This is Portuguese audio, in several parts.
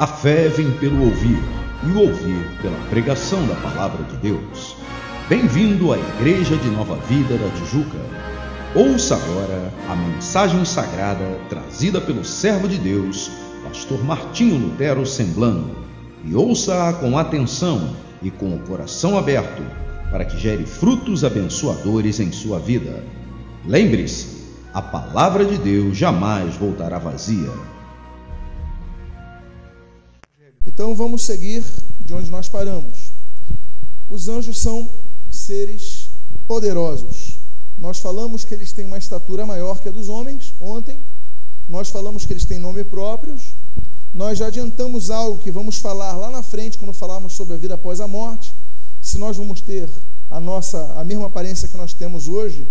A fé vem pelo ouvir, e o ouvir pela pregação da palavra de Deus. Bem-vindo à Igreja de Nova Vida da Tijuca. Ouça agora a mensagem sagrada trazida pelo servo de Deus, pastor Martinho Lutero Semblano, e ouça-a com atenção e com o coração aberto, para que gere frutos abençoadores em sua vida. Lembre-se, a palavra de Deus jamais voltará vazia. Então vamos seguir de onde nós paramos. Os anjos são seres poderosos. Nós falamos que eles têm uma estatura maior que a dos homens ontem. Nós falamos que eles têm nome próprios. Nós já adiantamos algo que vamos falar lá na frente quando falarmos sobre a vida após a morte. Se nós vamos ter a nossa a mesma aparência que nós temos hoje,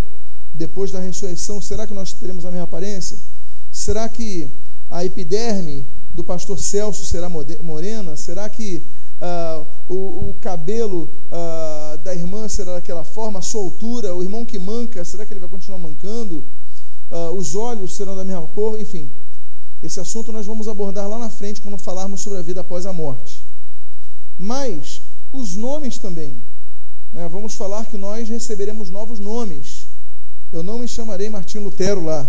depois da ressurreição, será que nós teremos a mesma aparência? Será que a epiderme do pastor Celso será morena? Será que uh, o, o, cabelo uh, da irmã será daquela forma? A soltura, o irmão que manca, será que ele vai continuar mancando? Uh, os olhos serão da mesma cor? Enfim, esse assunto nós vamos abordar lá na frente quando falarmos sobre a vida após a morte. Mas os nomes também. Né? Vamos falar que nós receberemos novos nomes. Eu não me chamarei Martim Lutero lá.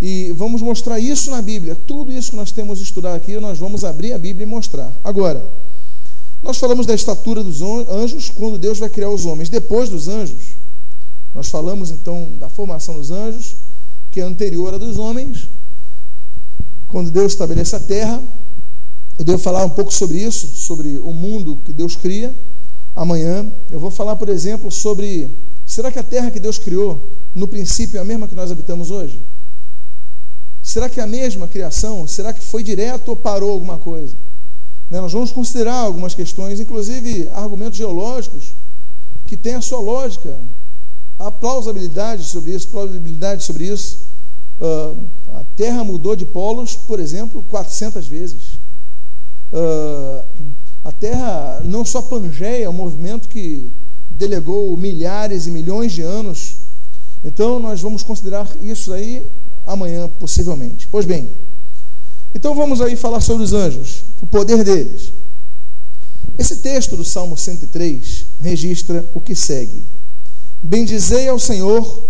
E vamos mostrar isso na Bíblia. Tudo isso que nós temos estudado aqui, nós vamos abrir a Bíblia e mostrar. Agora, nós falamos da estatura dos anjos quando Deus vai criar os homens. Depois dos anjos, nós falamos então da formação dos anjos, que é anterior à dos homens. Quando Deus estabelece a terra, eu devo falar um pouco sobre isso, sobre o mundo que Deus cria. Amanhã eu vou falar, por exemplo, sobre será que a terra que Deus criou no princípio é a mesma que nós habitamos hoje? Será que é a mesma criação? Será que foi direto ou parou alguma coisa? Né? Nós vamos considerar algumas questões, inclusive argumentos geológicos, que têm a sua lógica. Há plausibilidade sobre isso, plausibilidade sobre isso. Uh, a Terra mudou de polos, por exemplo, 400 vezes. Uh, a Terra não só Pangeia, é um movimento que delegou milhares e milhões de anos. Então, nós vamos considerar isso aí amanhã, possivelmente. Pois bem, então vamos aí falar sobre os anjos, o poder deles. Esse texto do Salmo 103 registra o que segue: Bendizei ao Senhor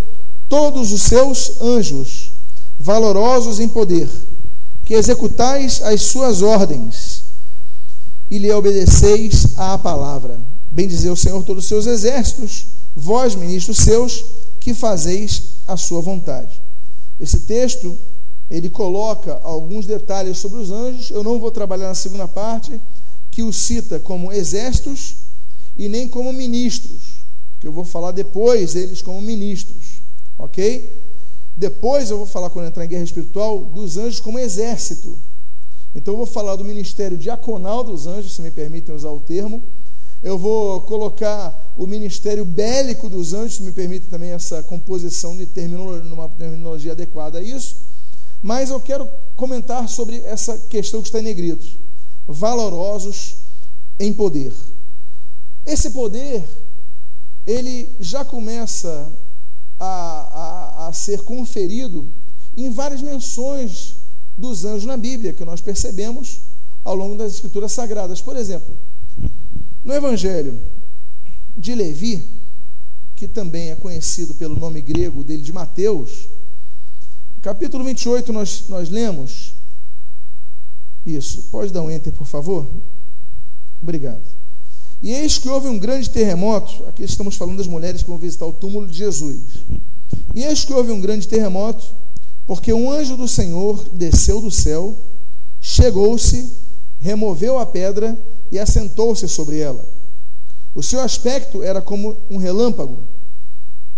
todos os seus anjos, valorosos em poder, que executais as suas ordens e lhe obedeceis à palavra. Bendizei ao Senhor todos os seus exércitos, vós, ministros seus, que fazeis a sua vontade. Esse texto, ele coloca alguns detalhes sobre os anjos, eu não vou trabalhar na segunda parte, que o cita como exércitos e nem como ministros, que eu vou falar depois eles como ministros, ok? Depois eu vou falar, quando entrar em guerra espiritual, dos anjos como exército. Então eu vou falar do ministério diaconal dos anjos, se me permitem usar o termo. Eu vou colocar o ministério bélico dos anjos, me permite também essa composição de terminologia, numa terminologia adequada a isso. Mas eu quero comentar sobre essa questão que está em negrito. Valorosos em poder. Esse poder, ele já começa a, a, a ser conferido em várias menções dos anjos na Bíblia, que nós percebemos ao longo das Escrituras Sagradas. Por exemplo, no Evangelho de Levi, que também é conhecido pelo nome grego dele de Mateus, capítulo 28, nós, nós lemos. Isso, pode dar um enter, por favor? Obrigado. E eis que houve um grande terremoto. Aqui estamos falando das mulheres que vão visitar o túmulo de Jesus. E eis que houve um grande terremoto, porque um anjo do Senhor desceu do céu, chegou-se, removeu a pedra e assentou-se sobre ela. O seu aspecto era como um relâmpago,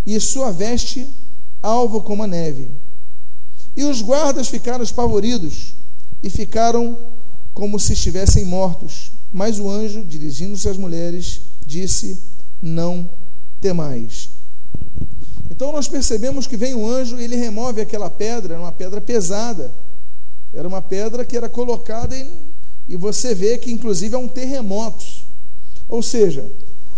e sua veste alva como a neve. E os guardas ficaram espavoridos e ficaram como se estivessem mortos. Mas o anjo, dirigindo-se às mulheres, disse: Não temais. Então nós percebemos que vem o anjo e ele remove aquela pedra, era uma pedra pesada. Era uma pedra que era colocada em, e você vê que inclusive é um terremoto. Ou seja,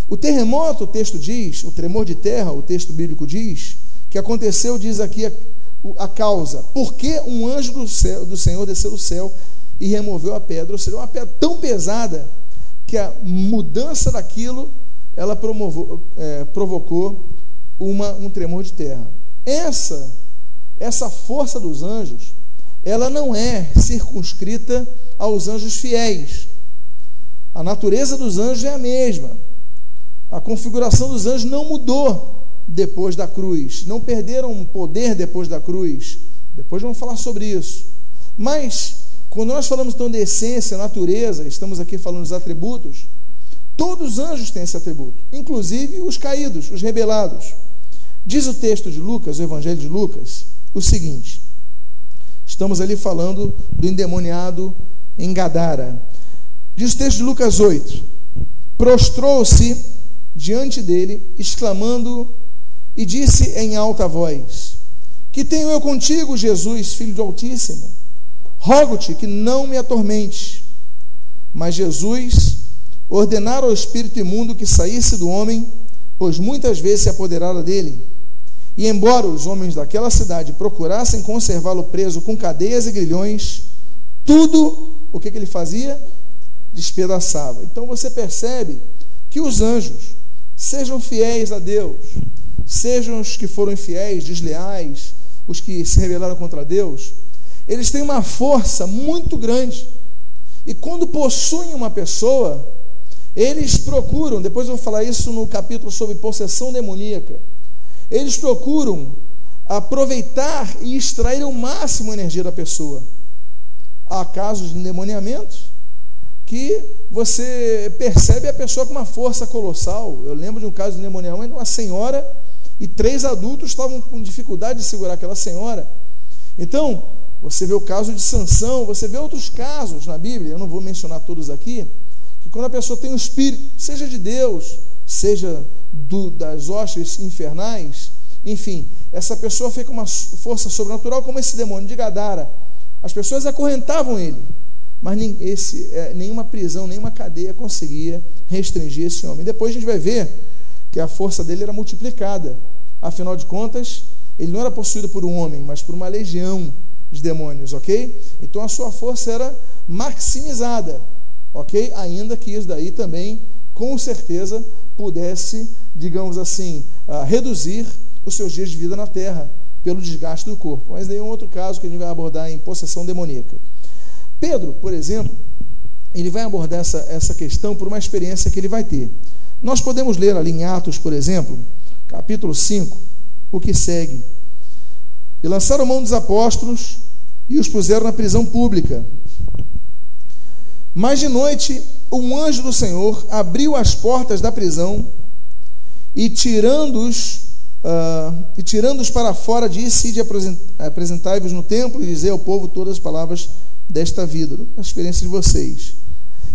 o terremoto, o texto diz, o tremor de terra, o texto bíblico diz, que aconteceu, diz aqui a, a causa. Por que um anjo do, céu, do Senhor desceu do céu e removeu a pedra, ou seja, uma pedra tão pesada que a mudança daquilo ela promovou, é, provocou uma, um tremor de terra. Essa, essa força dos anjos, ela não é circunscrita aos anjos fiéis. A natureza dos anjos é a mesma. A configuração dos anjos não mudou depois da cruz, não perderam poder depois da cruz. Depois vamos falar sobre isso. Mas, quando nós falamos então de essência, natureza, estamos aqui falando dos atributos, todos os anjos têm esse atributo, inclusive os caídos, os rebelados. Diz o texto de Lucas, o Evangelho de Lucas, o seguinte: estamos ali falando do endemoniado em Gadara. Diz o texto de Lucas 8: prostrou-se diante dele, exclamando, e disse em alta voz: Que tenho eu contigo, Jesus, filho do Altíssimo? Rogo-te que não me atormente. Mas Jesus ordenara ao espírito imundo que saísse do homem, pois muitas vezes se apoderara dele. E embora os homens daquela cidade procurassem conservá-lo preso com cadeias e grilhões, tudo o que, que ele fazia? Despedaçava. Então você percebe que os anjos, sejam fiéis a Deus, sejam os que foram infiéis, desleais, os que se rebelaram contra Deus, eles têm uma força muito grande. E quando possuem uma pessoa, eles procuram, depois eu vou falar isso no capítulo sobre possessão demoníaca, eles procuram aproveitar e extrair o máximo energia da pessoa. Há casos de endemoniamento que você percebe a pessoa com uma força colossal. Eu lembro de um caso de endemoniamento, uma senhora e três adultos estavam com dificuldade de segurar aquela senhora. Então, você vê o caso de Sansão, você vê outros casos na Bíblia, eu não vou mencionar todos aqui, que quando a pessoa tem um espírito, seja de Deus, seja do, das hostes infernais, enfim, essa pessoa fica com uma força sobrenatural como esse demônio de Gadara. As pessoas acorrentavam ele, mas nem, esse, é, nenhuma prisão, nenhuma cadeia conseguia restringir esse homem. Depois a gente vai ver que a força dele era multiplicada. Afinal de contas, ele não era possuído por um homem, mas por uma legião de demônios, ok? Então a sua força era maximizada, ok? Ainda que isso daí também, com certeza, pudesse, digamos assim, uh, reduzir os seus dias de vida na terra pelo desgaste do corpo. Mas daí é um outro caso que a gente vai abordar em possessão demoníaca. Pedro, por exemplo, ele vai abordar essa, essa questão por uma experiência que ele vai ter. Nós podemos ler ali em Atos, por exemplo, capítulo 5, o que segue. E lançaram mão dos apóstolos e os puseram na prisão pública. Mas de noite, um anjo do Senhor abriu as portas da prisão e tirando-os uh, e tirando-os para fora, disse: de apresentai-vos no templo e dizer ao povo todas as palavras desta vida, a experiência de vocês.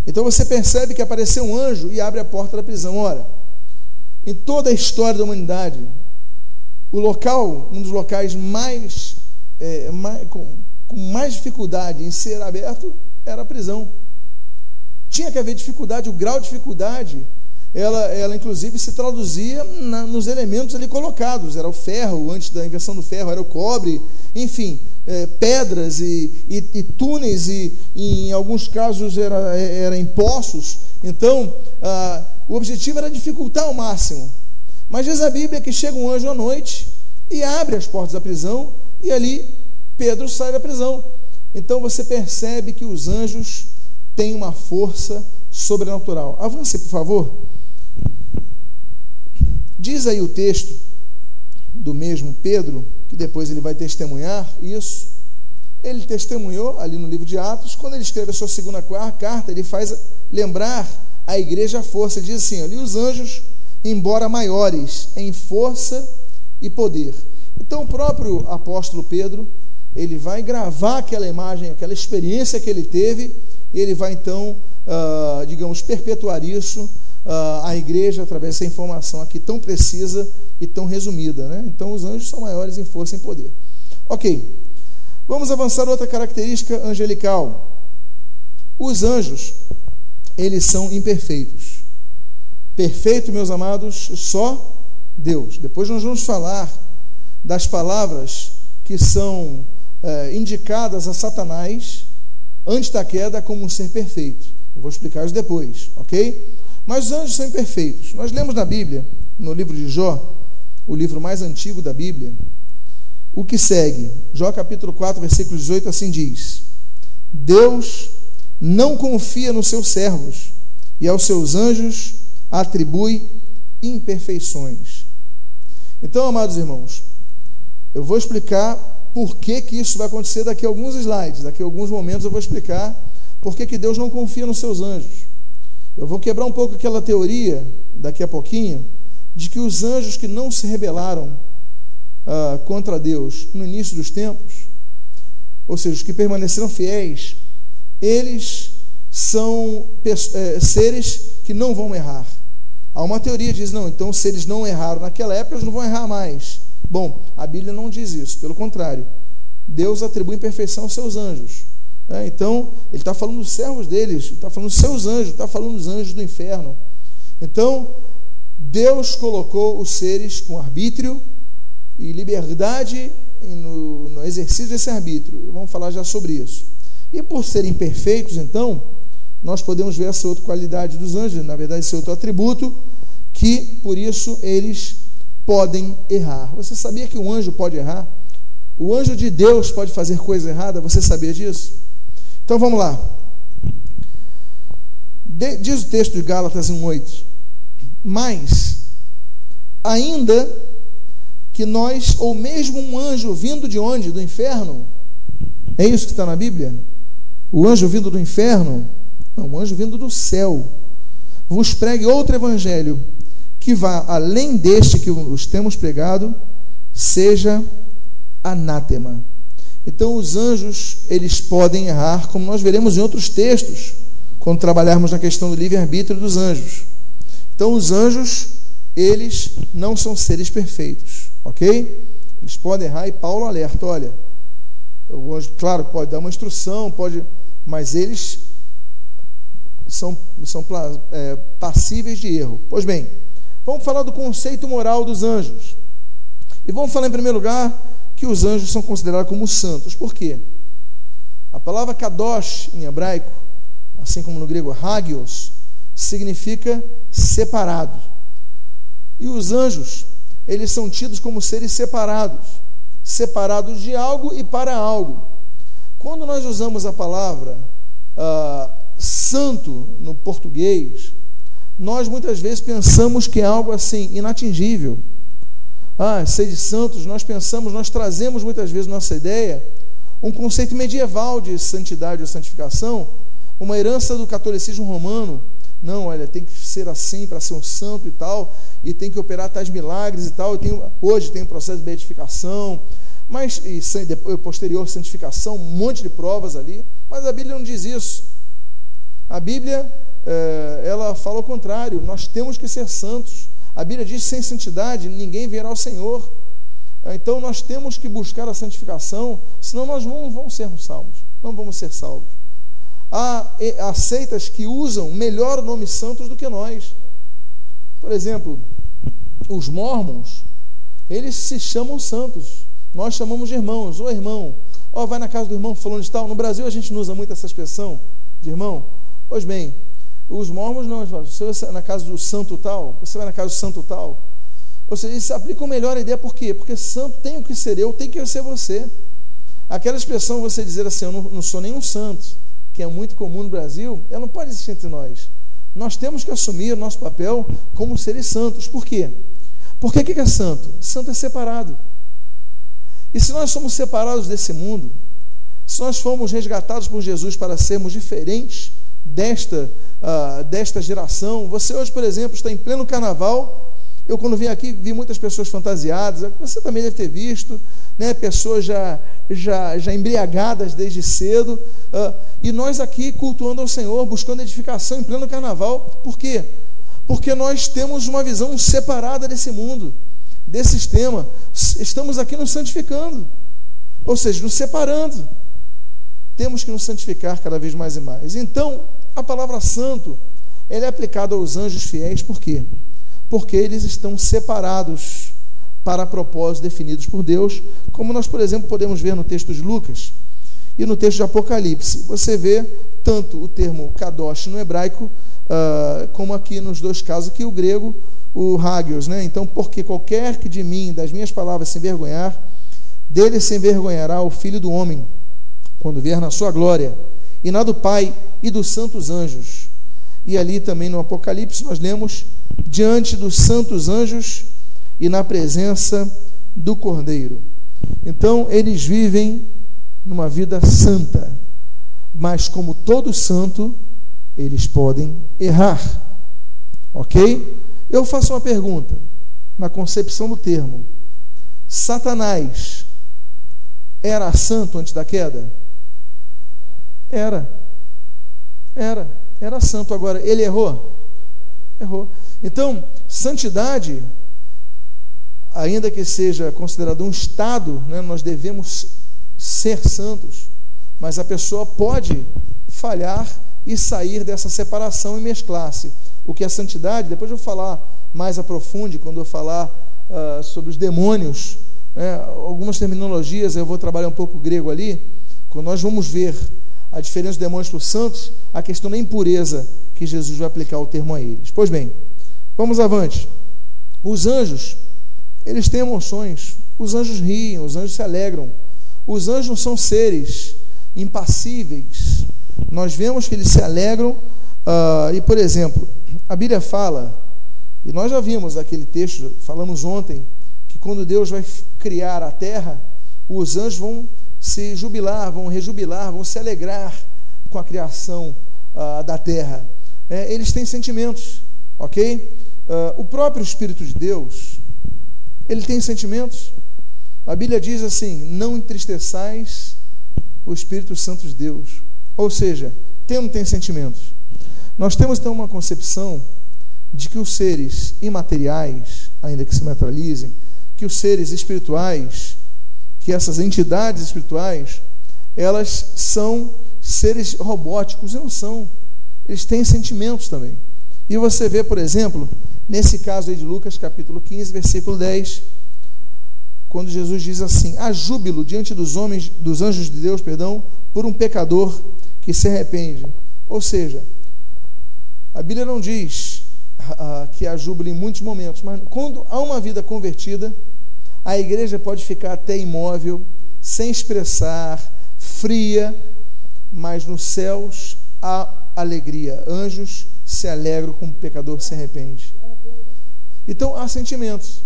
Então você percebe que apareceu um anjo e abre a porta da prisão. Ora, em toda a história da humanidade, o local, um dos locais mais, é, mais com, com mais dificuldade em ser aberto era a prisão. Tinha que haver dificuldade, o grau de dificuldade, ela, ela inclusive se traduzia na, nos elementos ali colocados. Era o ferro, antes da invenção do ferro, era o cobre, enfim, é, pedras e, e, e túneis, e, e, em alguns casos era, era em poços. Então, o objetivo era dificultar ao máximo. Mas diz a Bíblia que chega um anjo à noite e abre as portas da prisão, e ali Pedro sai da prisão. Então você percebe que os anjos têm uma força sobrenatural. Avance, por favor. Diz aí o texto do mesmo Pedro, que depois ele vai testemunhar isso. Ele testemunhou ali no livro de Atos, quando ele escreve a sua segunda carta, ele faz lembrar a igreja a força. Diz assim: ali os anjos, embora maiores em força e poder. Então, o próprio apóstolo Pedro, ele vai gravar aquela imagem, aquela experiência que ele teve, e ele vai então, uh, digamos, perpetuar isso uh, à igreja através dessa informação aqui tão precisa e tão resumida. Né? Então, os anjos são maiores em força e em poder. Ok, vamos avançar outra característica angelical. Os anjos, eles são imperfeitos. Perfeito, meus amados, só Deus. Depois nós vamos falar das palavras que são é, indicadas a Satanás antes da queda como um ser perfeito. Eu vou explicar isso depois, ok? Mas os anjos são imperfeitos. Nós lemos na Bíblia, no livro de Jó, o livro mais antigo da Bíblia, o que segue. Jó capítulo 4, versículo 18, assim diz: Deus não confia nos seus servos e aos seus anjos atribui imperfeições. Então, amados irmãos, eu vou explicar por que, que isso vai acontecer daqui a alguns slides, daqui a alguns momentos eu vou explicar por que, que Deus não confia nos seus anjos. Eu vou quebrar um pouco aquela teoria, daqui a pouquinho, de que os anjos que não se rebelaram uh, contra Deus no início dos tempos, ou seja, os que permaneceram fiéis, eles são é, seres que não vão errar. Há uma teoria que diz, não, então se eles não erraram naquela época, eles não vão errar mais. Bom, a Bíblia não diz isso, pelo contrário. Deus atribui imperfeição aos seus anjos. É, então, ele está falando dos servos deles, está falando dos seus anjos, está falando dos anjos do inferno. Então, Deus colocou os seres com arbítrio e liberdade no, no exercício desse arbítrio. Vamos falar já sobre isso. E por serem perfeitos, então, nós podemos ver essa outra qualidade dos anjos, na verdade, esse outro atributo, que por isso eles podem errar. Você sabia que um anjo pode errar? O anjo de Deus pode fazer coisa errada? Você sabia disso? Então vamos lá. Diz o texto de Gálatas 1,8: Mas, ainda que nós, ou mesmo um anjo vindo de onde? Do inferno? É isso que está na Bíblia? O anjo vindo do inferno? Não, um anjo vindo do céu. Vos pregue outro evangelho que vá além deste que os temos pregado, seja anátema. Então os anjos, eles podem errar, como nós veremos em outros textos, quando trabalharmos na questão do livre-arbítrio dos anjos. Então os anjos, eles não são seres perfeitos, ok? Eles podem errar e Paulo alerta, olha, o anjo, claro, pode dar uma instrução, pode, mas eles são, são é, passíveis de erro. Pois bem, Vamos falar do conceito moral dos anjos. E vamos falar em primeiro lugar que os anjos são considerados como santos. Por quê? A palavra kadosh em hebraico, assim como no grego hagios, significa separado. E os anjos, eles são tidos como seres separados, separados de algo e para algo. Quando nós usamos a palavra uh, santo no português, nós muitas vezes pensamos que é algo assim inatingível. Ah, ser de santos, nós pensamos, nós trazemos muitas vezes nossa ideia um conceito medieval de santidade ou santificação, uma herança do catolicismo romano. Não, olha, tem que ser assim para ser um santo e tal, e tem que operar tais milagres e tal. Tenho, hoje tem um processo de beatificação, mas e posterior santificação, um monte de provas ali. Mas a Bíblia não diz isso. A Bíblia é, ela fala o contrário, nós temos que ser santos. A Bíblia diz: sem santidade ninguém verá ao Senhor. É, então nós temos que buscar a santificação, senão nós não vamos ser salvos. Não vamos ser salvos. Há, há seitas que usam melhor o nome santos do que nós. Por exemplo, os mormons, eles se chamam santos. Nós chamamos de irmãos, ou irmão. Ó, vai na casa do irmão falando de tal. No Brasil a gente não usa muito essa expressão de irmão. Pois bem, os mormons não, você vai na casa do santo tal, você vai na casa do santo tal. Ou seja, eles aplicam melhor a ideia, por quê? Porque santo tem que ser eu, tem que ser você. Aquela expressão você dizer assim, eu não, não sou nenhum santo, que é muito comum no Brasil, ela não pode existir entre nós. Nós temos que assumir o nosso papel como seres santos. Por quê? Porque o que é santo? Santo é separado. E se nós somos separados desse mundo, se nós fomos resgatados por Jesus para sermos diferentes desta uh, desta geração. Você hoje, por exemplo, está em pleno carnaval. Eu, quando vim aqui, vi muitas pessoas fantasiadas. Você também deve ter visto, né? Pessoas já, já, já embriagadas desde cedo. Uh, e nós aqui cultuando ao Senhor, buscando edificação em pleno carnaval. Por quê? Porque nós temos uma visão separada desse mundo, desse sistema. Estamos aqui nos santificando, ou seja, nos separando. Temos que nos santificar cada vez mais e mais. Então, a palavra santo, ela é aplicada aos anjos fiéis, por quê? Porque eles estão separados para propósitos definidos por Deus, como nós, por exemplo, podemos ver no texto de Lucas. E no texto de Apocalipse, você vê tanto o termo kadosh no hebraico, uh, como aqui nos dois casos, aqui o grego, o hagios. Né? Então, porque qualquer que de mim, das minhas palavras, se envergonhar, dele se envergonhará o Filho do Homem, quando vier na sua glória, e na do Pai e dos santos anjos. E ali também no Apocalipse nós lemos diante dos santos anjos e na presença do Cordeiro. Então eles vivem numa vida santa, mas como todo santo, eles podem errar. Ok? Eu faço uma pergunta, na concepção do termo: Satanás era santo antes da queda? Era. Era. Era santo. Agora, ele errou? Errou. Então, santidade, ainda que seja considerado um estado, né, nós devemos ser santos, mas a pessoa pode falhar e sair dessa separação e mesclar-se. O que é santidade, depois eu vou falar mais a profundo, quando eu falar uh, sobre os demônios, né, algumas terminologias, eu vou trabalhar um pouco grego ali, quando nós vamos ver a diferença dos demônios para os santos, a questão da impureza que Jesus vai aplicar o termo a eles. Pois bem, vamos avante. Os anjos, eles têm emoções. Os anjos riem, os anjos se alegram. Os anjos são seres impassíveis. Nós vemos que eles se alegram. Uh, e, por exemplo, a Bíblia fala, e nós já vimos aquele texto, falamos ontem, que quando Deus vai criar a terra, os anjos vão se jubilar, vão rejubilar, vão se alegrar com a criação uh, da terra. É, eles têm sentimentos, ok? Uh, o próprio Espírito de Deus, ele tem sentimentos. A Bíblia diz assim: não entristeçais o Espírito Santo de Deus. Ou seja, tem ou não tem sentimentos? Nós temos então uma concepção de que os seres imateriais, ainda que se materializem, que os seres espirituais, que essas entidades espirituais, elas são seres robóticos e não são. Eles têm sentimentos também. E você vê, por exemplo, nesse caso aí de Lucas, capítulo 15, versículo 10, quando Jesus diz assim: "Há júbilo diante dos homens, dos anjos de Deus, perdão, por um pecador que se arrepende". Ou seja, a Bíblia não diz uh, que há júbilo em muitos momentos, mas quando há uma vida convertida, a igreja pode ficar até imóvel, sem expressar, fria, mas nos céus há alegria. Anjos se alegram como o pecador se arrepende. Então há sentimentos.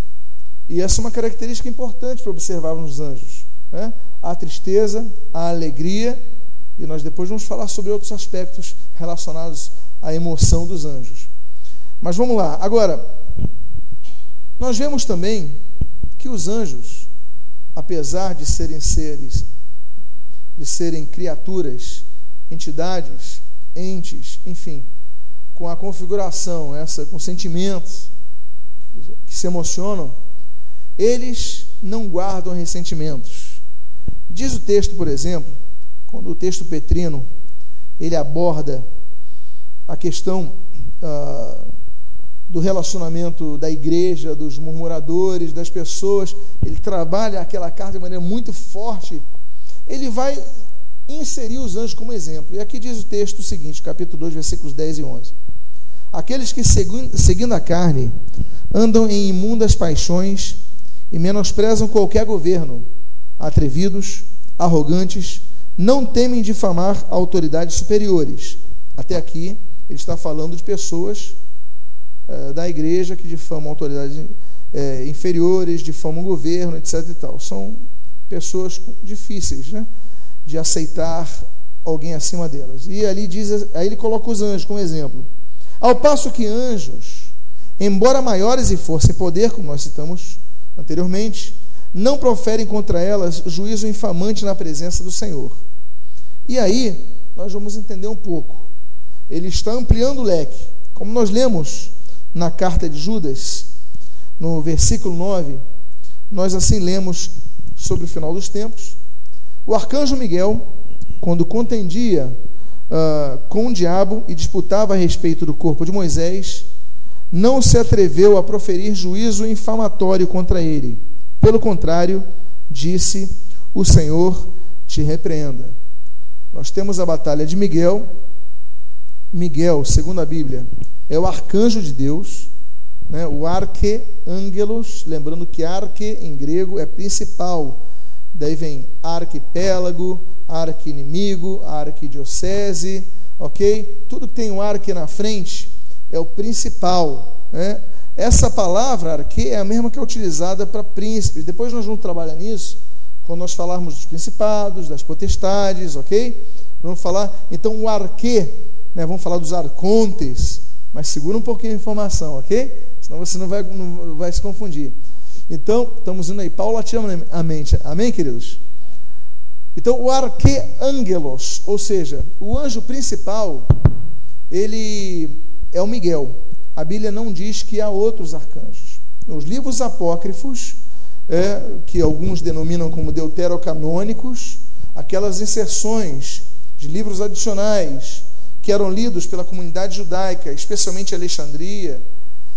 E essa é uma característica importante para observarmos nos anjos. Né? Há tristeza, há alegria, e nós depois vamos falar sobre outros aspectos relacionados à emoção dos anjos. Mas vamos lá. Agora, nós vemos também que os anjos, apesar de serem seres, de serem criaturas, entidades, entes, enfim, com a configuração, essa, com sentimentos que se emocionam, eles não guardam ressentimentos. Diz o texto, por exemplo, quando o texto petrino ele aborda a questão uh, do relacionamento da igreja, dos murmuradores, das pessoas. Ele trabalha aquela carta de maneira muito forte. Ele vai inserir os anjos como exemplo. E aqui diz o texto seguinte, capítulo 2, versículos 10 e 11. Aqueles que, seguindo a carne, andam em imundas paixões e menosprezam qualquer governo, atrevidos, arrogantes, não temem difamar autoridades superiores. Até aqui, ele está falando de pessoas eh, da igreja que difamam autoridades é, inferiores, difamam o governo, etc. E tal. São pessoas difíceis né, de aceitar alguém acima delas. E ali diz, aí ele coloca os anjos como exemplo. Ao passo que anjos, embora maiores em força e poder, como nós citamos anteriormente, não proferem contra elas juízo infamante na presença do Senhor. E aí nós vamos entender um pouco. Ele está ampliando o leque. Como nós lemos na carta de Judas, no versículo 9, nós assim lemos sobre o final dos tempos. O arcanjo Miguel, quando contendia uh, com o diabo e disputava a respeito do corpo de Moisés, não se atreveu a proferir juízo infamatório contra ele. Pelo contrário, disse: O Senhor te repreenda. Nós temos a batalha de Miguel. Miguel, segundo a Bíblia, é o arcanjo de Deus, né? o arque-ângelos, lembrando que arque em grego é principal. Daí vem arquipélago, arqui-inimigo, arquidiocese, ok? Tudo que tem o arque na frente é o principal. Né? Essa palavra arque é a mesma que é utilizada para príncipes. Depois nós vamos trabalhar nisso quando nós falarmos dos principados, das potestades, ok? Vamos falar, então, o arque, né? vamos falar dos arcontes, mas segura um pouquinho a informação, ok? Senão você não vai, não vai se confundir. Então, estamos indo aí paulatinamente. Amém, queridos? Então, o arqueangelos, ou seja, o anjo principal, ele é o Miguel. A Bíblia não diz que há outros arcanjos. Nos livros apócrifos, é, que alguns denominam como deuterocanônicos, aquelas inserções de livros adicionais que eram lidos pela comunidade judaica, especialmente Alexandria,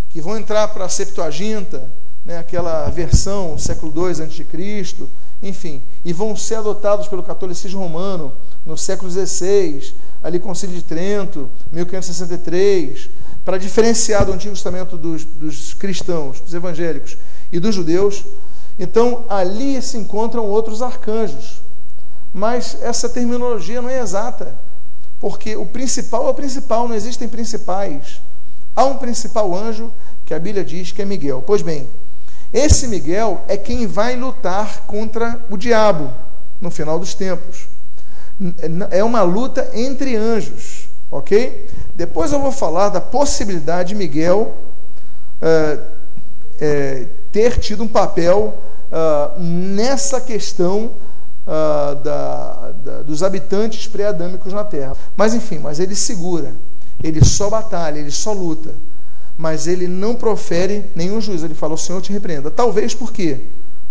que vão entrar para a Septuaginta, né, aquela versão século II a.C., enfim, e vão ser adotados pelo catolicismo romano no século XVI, ali Concílio de Trento, 1563, para diferenciar do Antigo Testamento dos, dos cristãos, dos evangélicos e dos judeus. Então, ali se encontram outros arcanjos. Mas essa terminologia não é exata, porque o principal é o principal, não existem principais. Há um principal anjo que a Bíblia diz que é Miguel. Pois bem, esse Miguel é quem vai lutar contra o diabo no final dos tempos. É uma luta entre anjos, ok? Depois eu vou falar da possibilidade de Miguel uh, uh, ter tido um papel uh, nessa questão da, da, dos habitantes pré-adâmicos na Terra. Mas enfim, mas ele segura, ele só batalha, ele só luta mas ele não profere nenhum juízo. Ele fala: O Senhor te repreenda. Talvez porque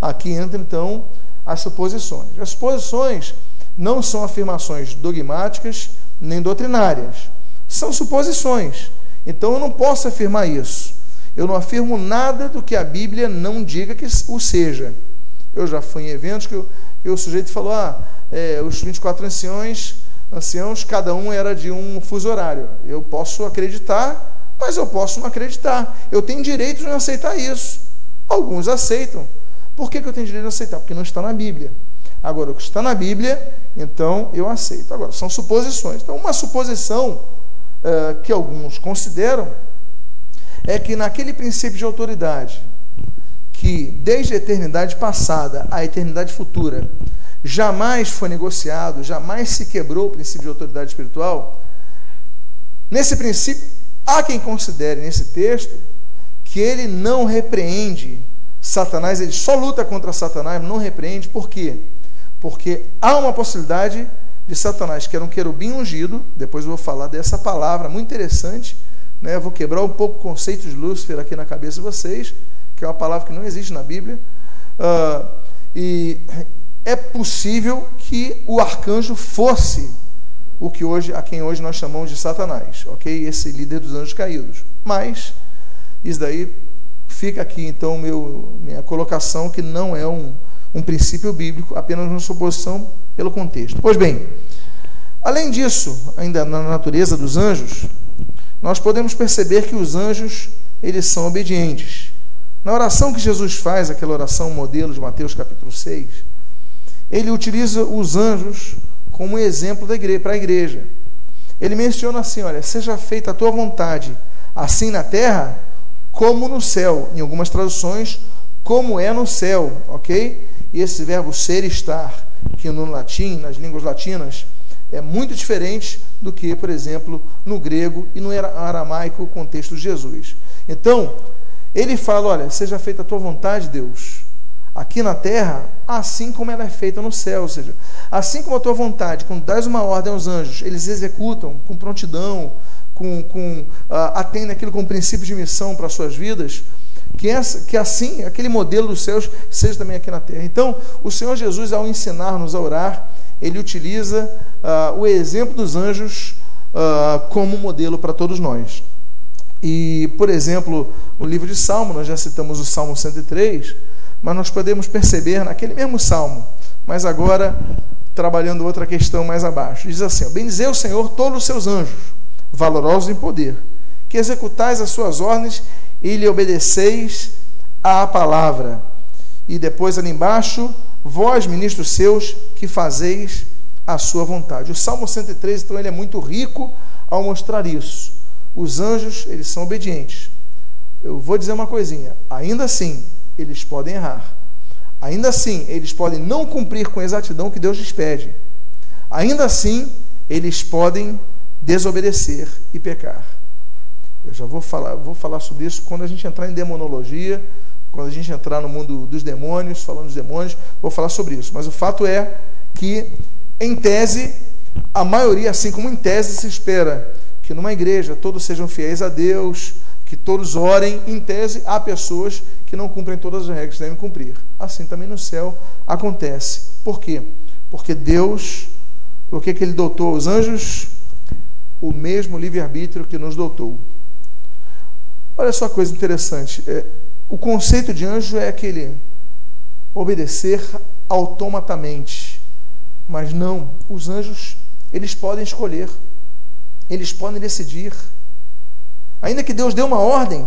aqui entra então as suposições. As suposições não são afirmações dogmáticas nem doutrinárias, são suposições. Então eu não posso afirmar isso. Eu não afirmo nada do que a Bíblia não diga que o seja. Eu já fui em eventos que, eu, que o sujeito falou: ah, é, os 24 anciões, anciãos, cada um era de um fuso horário. Eu posso acreditar mas eu posso não acreditar. Eu tenho direito de não aceitar isso. Alguns aceitam. Por que, que eu tenho direito de aceitar? Porque não está na Bíblia. Agora, o que está na Bíblia, então eu aceito. Agora, são suposições. Então, uma suposição uh, que alguns consideram é que naquele princípio de autoridade, que desde a eternidade passada à eternidade futura, jamais foi negociado, jamais se quebrou o princípio de autoridade espiritual, nesse princípio Há quem considere nesse texto que ele não repreende Satanás, ele só luta contra Satanás, não repreende, por quê? Porque há uma possibilidade de Satanás, que era um querubim ungido, depois eu vou falar dessa palavra muito interessante, né? eu vou quebrar um pouco o conceito de Lúcifer aqui na cabeça de vocês, que é uma palavra que não existe na Bíblia, uh, e é possível que o arcanjo fosse o que hoje a quem hoje nós chamamos de Satanás, ok? Esse líder dos anjos caídos. Mas isso daí fica aqui então meu minha colocação que não é um, um princípio bíblico, apenas uma suposição pelo contexto. Pois bem, além disso, ainda na natureza dos anjos, nós podemos perceber que os anjos eles são obedientes. Na oração que Jesus faz, aquela oração modelo de Mateus capítulo 6, ele utiliza os anjos como exemplo para a igreja. Ele menciona assim: olha, seja feita a tua vontade, assim na terra como no céu. Em algumas traduções, como é no céu, ok? E esse verbo ser estar, que no latim, nas línguas latinas, é muito diferente do que, por exemplo, no grego e no aramaico, o contexto de Jesus. Então, ele fala: olha, seja feita a tua vontade, Deus, aqui na terra, assim como ela é feita no céu. Ou seja, assim como a tua vontade, quando dás uma ordem aos anjos, eles executam com prontidão, com, com uh, atendem aquilo como princípio de missão para as suas vidas, que, essa, que assim, aquele modelo dos céus seja também aqui na terra. Então, o Senhor Jesus, ao ensinar-nos a orar, ele utiliza uh, o exemplo dos anjos uh, como modelo para todos nós. E, por exemplo, o livro de Salmo, nós já citamos o Salmo 103, mas nós podemos perceber naquele mesmo salmo, mas agora trabalhando outra questão mais abaixo. Diz assim: Bendizei o Senhor todos os seus anjos, valorosos em poder, que executais as suas ordens e lhe obedeceis à palavra. E depois ali embaixo, vós, ministros seus, que fazeis a sua vontade. O Salmo 103, então, ele é muito rico ao mostrar isso. Os anjos, eles são obedientes. Eu vou dizer uma coisinha, ainda assim, eles podem errar. Ainda assim, eles podem não cumprir com exatidão o que Deus lhes pede. Ainda assim, eles podem desobedecer e pecar. Eu já vou falar, vou falar sobre isso quando a gente entrar em demonologia, quando a gente entrar no mundo dos demônios, falando dos demônios, vou falar sobre isso. Mas o fato é que, em tese, a maioria, assim como em tese, se espera que numa igreja todos sejam fiéis a Deus, que todos orem, em tese, há pessoas que não cumprem todas as regras que devem cumprir. Assim também no céu acontece. Por quê? Porque Deus, o que, que ele doutou aos anjos? O mesmo livre-arbítrio que nos doutou. Olha só a coisa interessante. É, o conceito de anjo é aquele obedecer automaticamente. Mas não, os anjos, eles podem escolher. Eles podem decidir. Ainda que Deus dê uma ordem,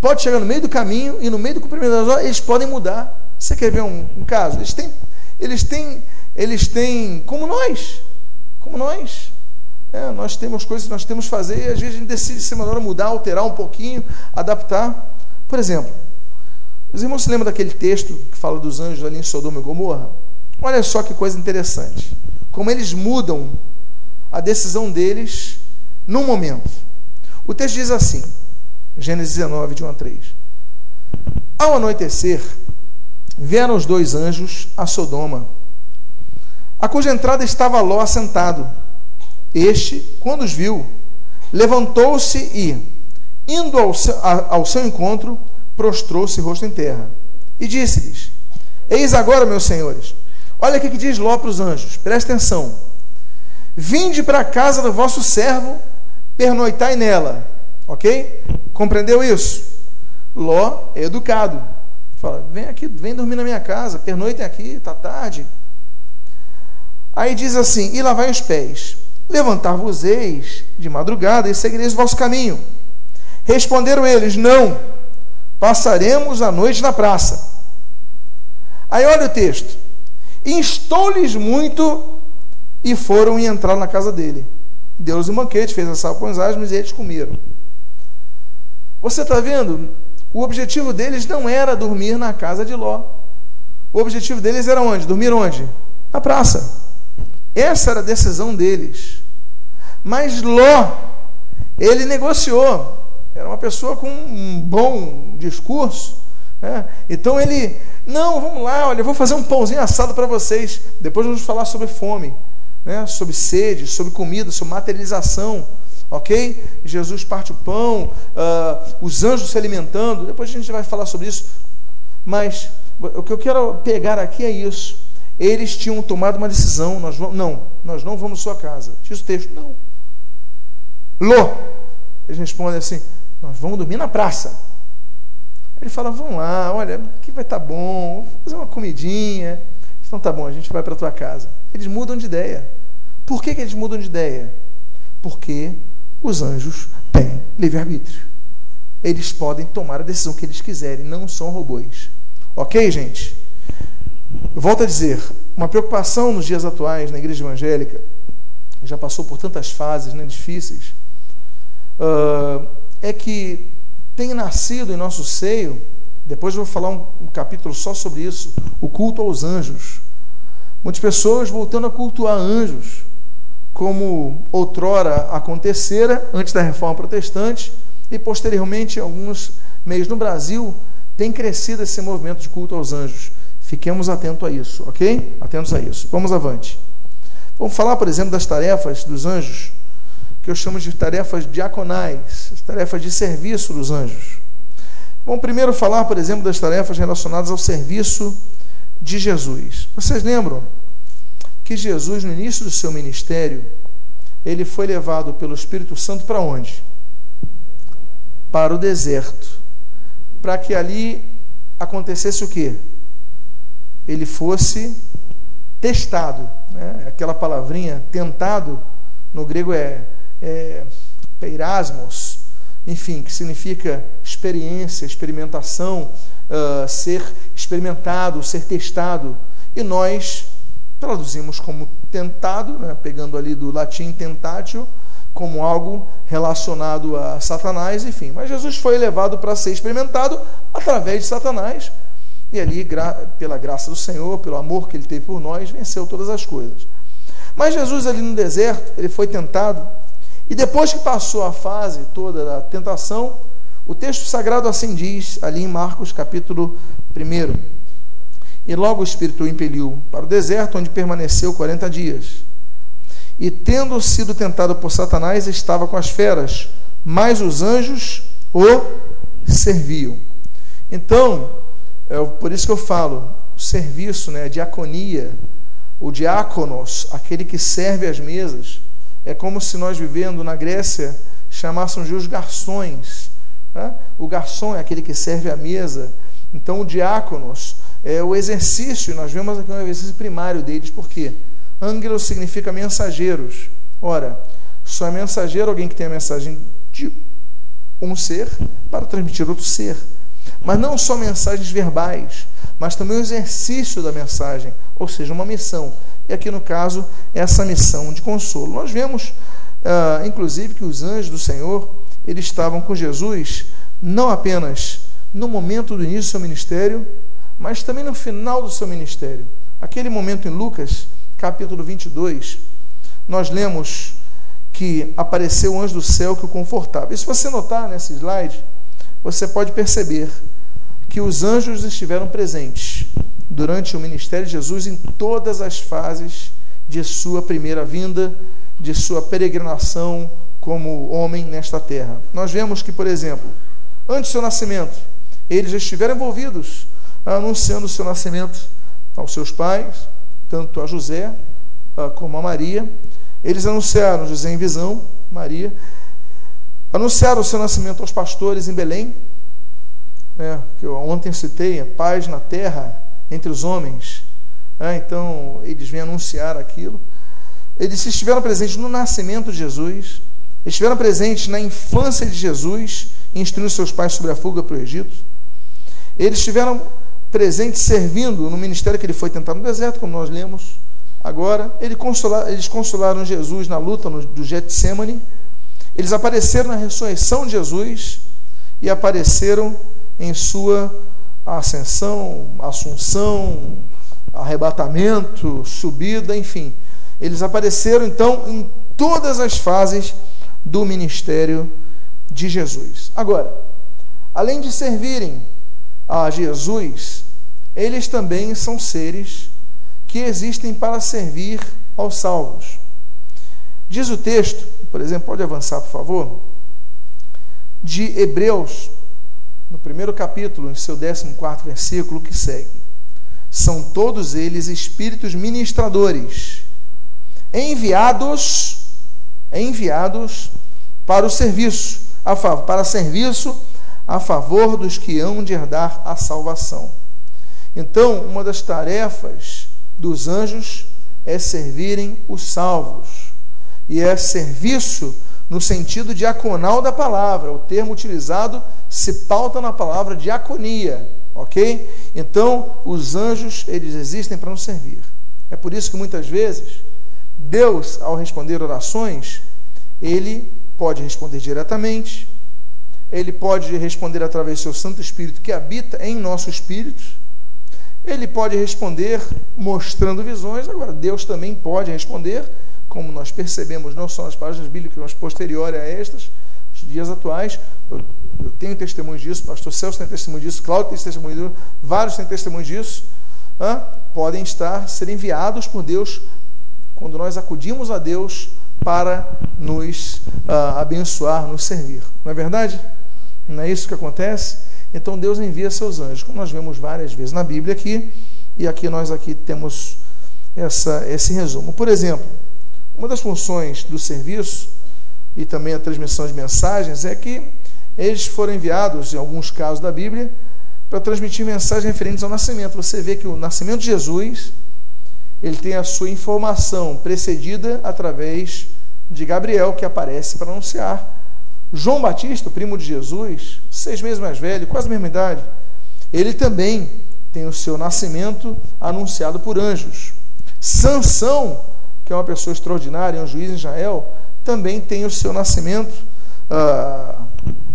pode chegar no meio do caminho e no meio do cumprimento das ordens, eles podem mudar. Você quer ver um, um caso? Eles têm, eles têm, eles têm, como nós, como nós. É, nós temos coisas que nós temos que fazer e às vezes a gente decide se hora mudar, alterar um pouquinho, adaptar. Por exemplo, os irmãos se lembram daquele texto que fala dos anjos ali em Sodoma e Gomorra? Olha só que coisa interessante. Como eles mudam a decisão deles num momento. O texto diz assim, Gênesis 19, de 1 a 3. Ao anoitecer, vieram os dois anjos a Sodoma, a cuja entrada estava Ló assentado. Este, quando os viu, levantou-se e, indo ao seu, ao seu encontro, prostrou-se rosto em terra. E disse-lhes: Eis agora, meus senhores, olha o que diz Ló para os anjos, presta atenção. Vinde para a casa do vosso servo, pernoitai nela. Ok? Compreendeu isso? Ló é educado. Fala, vem aqui, vem dormir na minha casa, pernoitem aqui, está tarde. Aí diz assim: E lavai os pés. Levantar-vos-eis de madrugada e seguireis o vosso caminho. Responderam eles: Não, passaremos a noite na praça. Aí olha o texto: Instou-lhes muito e foram e entraram na casa dele. Deu-lhes um banquete, fez assar com os asmos e eles comeram. Você está vendo? O objetivo deles não era dormir na casa de Ló. O objetivo deles era onde? Dormir onde? Na praça. Essa era a decisão deles. Mas Ló, ele negociou. Era uma pessoa com um bom discurso. Né? Então ele, não, vamos lá, olha, eu vou fazer um pãozinho assado para vocês. Depois vamos falar sobre fome, né? sobre sede, sobre comida, sobre materialização. Ok? Jesus parte o pão, uh, os anjos se alimentando. Depois a gente vai falar sobre isso. Mas o que eu quero pegar aqui é isso. Eles tinham tomado uma decisão. Nós vamos, não, nós não vamos à sua casa. Diz o texto, não. Lô. Eles respondem assim: Nós vamos dormir na praça. Ele fala: Vamos lá, olha, aqui vai estar tá bom, vou fazer uma comidinha. Então tá bom, a gente vai para a tua casa. Eles mudam de ideia. Por que, que eles mudam de ideia? Porque os anjos têm livre-arbítrio. Eles podem tomar a decisão que eles quiserem, não são robôs. Ok, gente? volto a dizer, uma preocupação nos dias atuais na igreja evangélica, já passou por tantas fases né, difíceis, uh, é que tem nascido em nosso seio, depois eu vou falar um, um capítulo só sobre isso, o culto aos anjos. Muitas pessoas voltando a cultuar anjos, como outrora acontecera antes da reforma protestante e posteriormente alguns meios no Brasil tem crescido esse movimento de culto aos anjos. Fiquemos atentos a isso, ok? Atentos a isso. Vamos avante. Vamos falar, por exemplo, das tarefas dos anjos, que eu chamo de tarefas diaconais, tarefas de serviço dos anjos. Vamos primeiro falar, por exemplo, das tarefas relacionadas ao serviço de Jesus. Vocês lembram que Jesus, no início do seu ministério, ele foi levado pelo Espírito Santo para onde? Para o deserto. Para que ali acontecesse o quê? ele fosse testado. Né? Aquela palavrinha tentado, no grego é, é peirasmos, enfim, que significa experiência, experimentação, uh, ser experimentado, ser testado. E nós traduzimos como tentado, né? pegando ali do latim tentatio, como algo relacionado a Satanás, enfim. Mas Jesus foi levado para ser experimentado através de Satanás. E ali, pela graça do Senhor, pelo amor que ele teve por nós, venceu todas as coisas. Mas Jesus, ali no deserto, ele foi tentado. E depois que passou a fase toda da tentação, o texto sagrado assim diz, ali em Marcos, capítulo 1. E logo o Espírito o impeliu para o deserto, onde permaneceu 40 dias e, tendo sido tentado por Satanás, estava com as feras, mas os anjos o serviam. Então, é por isso que eu falo, o serviço, né, a diaconia, o diáconos, aquele que serve as mesas, é como se nós vivendo na Grécia chamássemos de os garçons. Né? O garçom é aquele que serve a mesa. Então, o diáconos é o exercício, nós vemos aqui um exercício primário deles, por quê? Ângelos significa mensageiros. Ora, só é mensageiro alguém que tem a mensagem de um ser para transmitir outro ser. Mas não só mensagens verbais, mas também o exercício da mensagem, ou seja, uma missão. E aqui no caso, essa missão de consolo. Nós vemos, uh, inclusive, que os anjos do Senhor eles estavam com Jesus não apenas no momento do início do seu ministério, mas também no final do seu ministério. Aquele momento em Lucas capítulo 22, nós lemos que apareceu o anjo do céu que o confortava. E se você notar nesse slide, você pode perceber que os anjos estiveram presentes durante o ministério de Jesus em todas as fases de sua primeira vinda, de sua peregrinação como homem nesta terra. Nós vemos que, por exemplo, antes do seu nascimento, eles já estiveram envolvidos anunciando o seu nascimento aos seus pais, tanto a José uh, como a Maria. Eles anunciaram José em visão, Maria, anunciaram o seu nascimento aos pastores em Belém, né, que eu ontem citei, paz na terra entre os homens. É, então, eles vêm anunciar aquilo. Eles estiveram presentes no nascimento de Jesus, estiveram presentes na infância de Jesus, instruindo seus pais sobre a fuga para o Egito. Eles estiveram presente servindo no ministério que ele foi tentar no deserto, como nós lemos agora. Ele eles consolaram Jesus na luta no, do Getsemane. Eles apareceram na ressurreição de Jesus e apareceram em sua ascensão, assunção, arrebatamento, subida, enfim. Eles apareceram então em todas as fases do ministério de Jesus. Agora, além de servirem a Jesus, eles também são seres que existem para servir aos salvos. Diz o texto, por exemplo, pode avançar, por favor, de Hebreus, no primeiro capítulo, em seu 14 versículo, que segue. São todos eles espíritos ministradores, enviados, enviados para o serviço, a para serviço a favor dos que hão de herdar a salvação. Então, uma das tarefas dos anjos é servirem os salvos. E é serviço no sentido diaconal da palavra. O termo utilizado se pauta na palavra diaconia, ok? Então, os anjos, eles existem para nos servir. É por isso que muitas vezes, Deus, ao responder orações, ele pode responder diretamente, ele pode responder através do seu Santo Espírito que habita em nosso espírito, ele pode responder mostrando visões, agora Deus também pode responder, como nós percebemos não só nas páginas bíblicas, mas posteriores a estas, nos dias atuais. Eu, eu tenho testemunhos disso, pastor Celso tem testemunho disso, Cláudio tem testemunho disso, vários têm testemunho disso. Hein? Podem estar, ser enviados por Deus quando nós acudimos a Deus para nos uh, abençoar, nos servir. Não é verdade? Não é isso que acontece? Então Deus envia seus anjos, como nós vemos várias vezes na Bíblia aqui, e aqui nós aqui temos essa, esse resumo. Por exemplo, uma das funções do serviço e também a transmissão de mensagens é que eles foram enviados, em alguns casos da Bíblia, para transmitir mensagens referentes ao nascimento. Você vê que o nascimento de Jesus, ele tem a sua informação precedida através de Gabriel, que aparece para anunciar. João Batista, primo de Jesus, seis meses mais velho, quase a mesma idade, ele também tem o seu nascimento anunciado por anjos. Sansão, que é uma pessoa extraordinária, é um juiz em Israel, também tem o seu nascimento ah,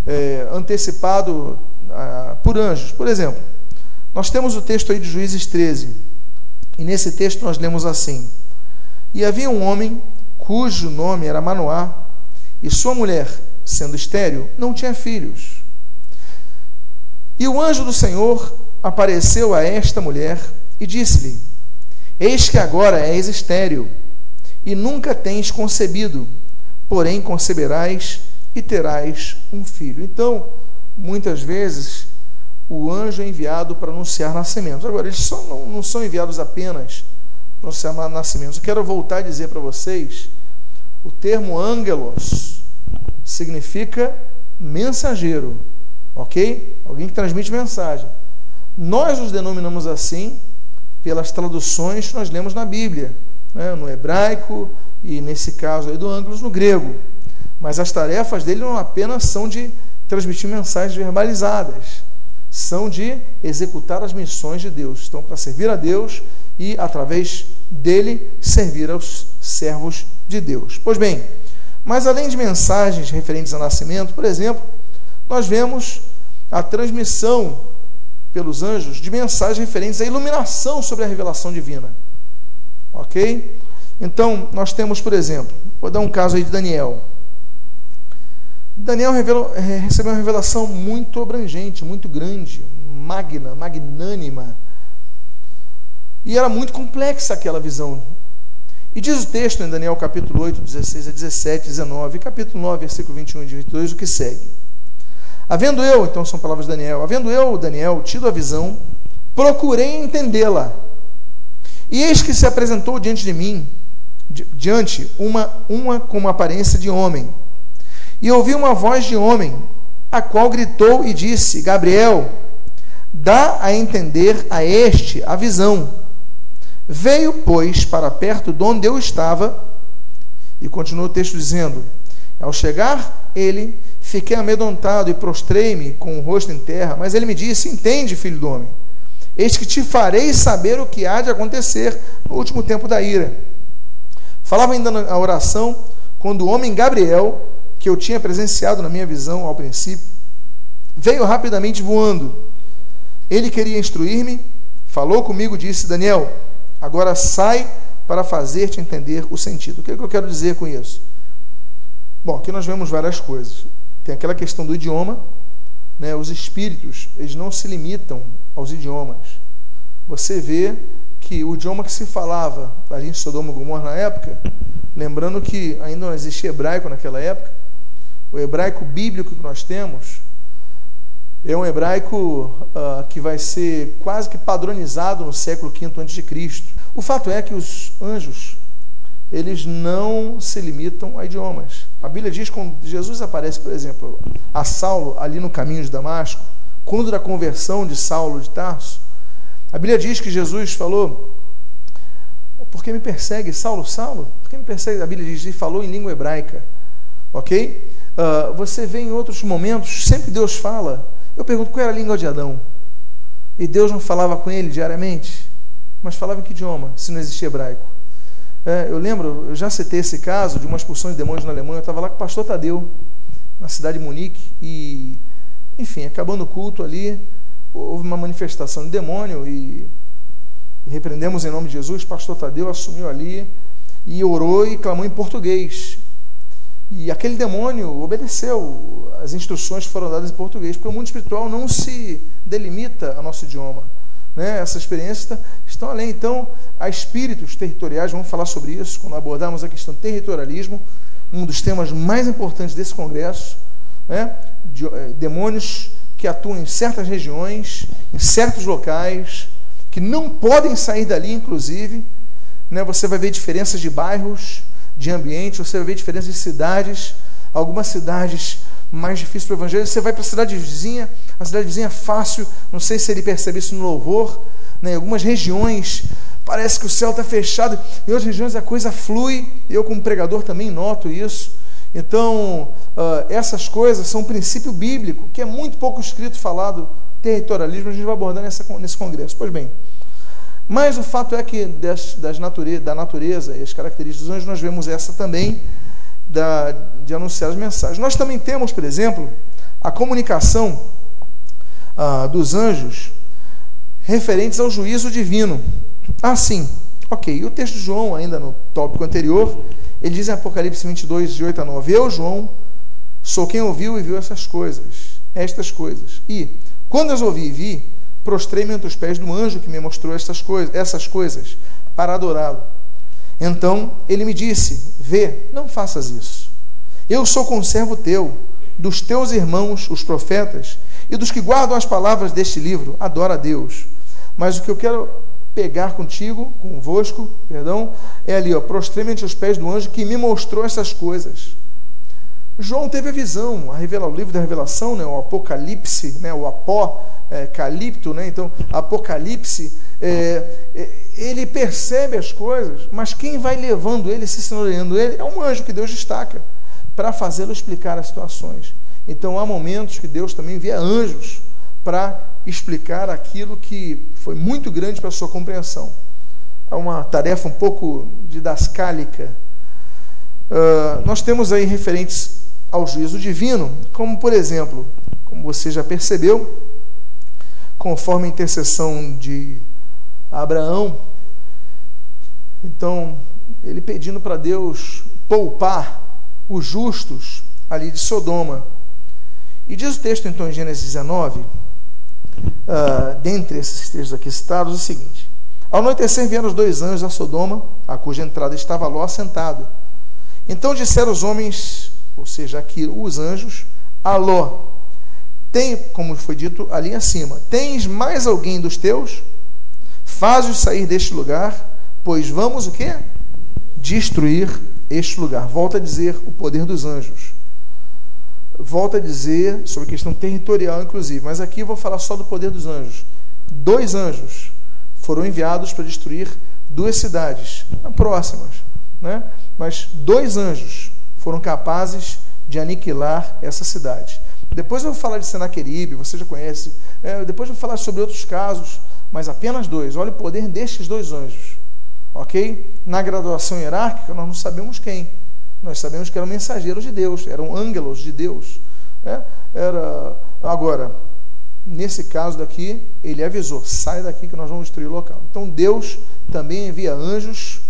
é, antecipado ah, por anjos. Por exemplo, nós temos o texto aí de Juízes 13, e nesse texto nós lemos assim: E havia um homem cujo nome era Manoá, e sua mulher, sendo estéril, não tinha filhos. E o anjo do Senhor apareceu a esta mulher e disse-lhe: Eis que agora és estéril, e nunca tens concebido, porém conceberás e terás um filho. Então, muitas vezes, o anjo é enviado para anunciar nascimentos. Agora, eles não, não são enviados apenas para anunciar nascimentos. Eu quero voltar a dizer para vocês: o termo angelos significa mensageiro, ok? Alguém que transmite mensagem. Nós os denominamos assim pelas traduções que nós lemos na Bíblia, né? no hebraico e, nesse caso aí do ângulos, no grego. Mas as tarefas dele não apenas são de transmitir mensagens verbalizadas, são de executar as missões de Deus. Estão para servir a Deus e, através dele, servir aos servos de Deus. Pois bem, mas além de mensagens referentes ao nascimento, por exemplo, nós vemos a transmissão pelos anjos de mensagens referentes à iluminação sobre a revelação divina. Ok? Então, nós temos, por exemplo, vou dar um caso aí de Daniel. Daniel revelou, é, recebeu uma revelação muito abrangente, muito grande, magna, magnânima. E era muito complexa aquela visão. E diz o texto em Daniel capítulo 8, 16 a 17, 19, capítulo 9, versículo 21 e 22, o que segue. Havendo eu, então são palavras de Daniel, havendo eu, Daniel, tido a visão, procurei entendê-la. E eis que se apresentou diante de mim, diante uma, uma com uma aparência de homem. E ouvi uma voz de homem, a qual gritou e disse: Gabriel, dá a entender a este a visão. Veio, pois, para perto de onde eu estava, e continua o texto dizendo: Ao chegar ele, Fiquei amedrontado e prostrei-me com o rosto em terra, mas ele me disse: Entende, filho do homem, eis que te farei saber o que há de acontecer no último tempo da ira. Falava ainda na oração quando o homem Gabriel, que eu tinha presenciado na minha visão ao princípio, veio rapidamente voando. Ele queria instruir-me, falou comigo, disse: Daniel, agora sai para fazer-te entender o sentido. O que, é que eu quero dizer com isso? Bom, aqui nós vemos várias coisas. Tem aquela questão do idioma, né? Os espíritos, eles não se limitam aos idiomas. Você vê que o idioma que se falava ali em Sodoma e Gomorra na época, lembrando que ainda não existia hebraico naquela época, o hebraico bíblico que nós temos é um hebraico uh, que vai ser quase que padronizado no século V a.C. O fato é que os anjos eles não se limitam a idiomas. A Bíblia diz que quando Jesus aparece, por exemplo, a Saulo ali no caminho de Damasco, quando da conversão de Saulo de Tarso, a Bíblia diz que Jesus falou: Por que me persegue, Saulo, Saulo? Por que me persegue? A Bíblia diz e falou em língua hebraica. Ok? Uh, você vê em outros momentos, sempre Deus fala. Eu pergunto qual era a língua de Adão? E Deus não falava com ele diariamente, mas falava em que idioma, se não existia hebraico? É, eu lembro, eu já citei esse caso de uma expulsão de demônios na Alemanha. Eu estava lá com o pastor Tadeu, na cidade de Munique, e, enfim, acabando o culto ali, houve uma manifestação de demônio e, e repreendemos em nome de Jesus. O pastor Tadeu assumiu ali e orou e clamou em português. E aquele demônio obedeceu as instruções que foram dadas em português, porque o mundo espiritual não se delimita ao nosso idioma. Né? Essas experiências estão além. Então, há espíritos territoriais, vamos falar sobre isso quando abordarmos a questão do territorialismo, um dos temas mais importantes desse congresso. Né? É, demônios que atuam em certas regiões, em certos locais, que não podem sair dali, inclusive. Né? Você vai ver diferenças de bairros, de ambiente, você vai ver diferenças de cidades. Algumas cidades mais difíceis para o evangelho, você vai para a cidade vizinha, a cidade vizinha é fácil, não sei se ele percebe isso no louvor, né? em algumas regiões parece que o céu está fechado. Em outras regiões a coisa flui, eu, como pregador, também noto isso. Então, uh, essas coisas são um princípio bíblico, que é muito pouco escrito falado, territorialismo, a gente vai abordar nessa, nesse congresso. Pois bem, mas o fato é que das, das da natureza e as características dos anjos, nós vemos essa também da, de anunciar as mensagens. Nós também temos, por exemplo, a comunicação ah, dos anjos referentes ao juízo divino. Ah, sim, ok. E o texto de João, ainda no tópico anterior, ele diz em Apocalipse 22, de 8 a 9: Eu, João, sou quem ouviu e viu essas coisas, estas coisas. E, quando as ouvi e vi, prostrei-me ante os pés do anjo que me mostrou essas coisas, essas coisas para adorá-lo. Então ele me disse: Vê, não faças isso. Eu sou conservo teu, dos teus irmãos, os profetas, e dos que guardam as palavras deste livro. Adora a Deus. Mas o que eu quero pegar contigo, convosco, perdão, é ali, ó, prostrei-me ante os pés do anjo que me mostrou essas coisas. João teve a visão, a revela, o livro da revelação, né, o Apocalipse, né, o Apó, é, Calipto, né, então Apocalipse, é, é, ele percebe as coisas, mas quem vai levando ele, se senhoreando ele, é um anjo que Deus destaca para fazê-lo explicar as situações. Então há momentos que Deus também envia anjos para explicar aquilo que foi muito grande para a sua compreensão. É uma tarefa um pouco didascálica. Uh, nós temos aí referentes ao juízo divino, como por exemplo, como você já percebeu, conforme a intercessão de Abraão, então ele pedindo para Deus poupar os justos ali de Sodoma. E diz o texto então em Gênesis 19, uh, dentre esses textos aqui citados, o seguinte: Ao anoitecer vieram os dois anjos a Sodoma, a cuja entrada estava Ló assentado. Então disseram os homens, ou seja, aqui os anjos, a Ló: Tem, como foi dito ali acima, tens mais alguém dos teus? Faz-os sair deste lugar, pois vamos o quê? Destruir este lugar. Volta a dizer o poder dos anjos volta a dizer sobre questão territorial, inclusive, mas aqui eu vou falar só do poder dos anjos. Dois anjos foram enviados para destruir duas cidades próximas, né? mas dois anjos foram capazes de aniquilar essa cidade. Depois eu vou falar de Senaqueribe, você já conhece. É, depois eu vou falar sobre outros casos, mas apenas dois. Olha o poder destes dois anjos. Ok? Na graduação hierárquica, nós não sabemos quem. Nós sabemos que eram mensageiros de Deus, eram ângelos de Deus. Né? Era agora nesse caso daqui ele avisou: sai daqui que nós vamos destruir o local. Então Deus também envia anjos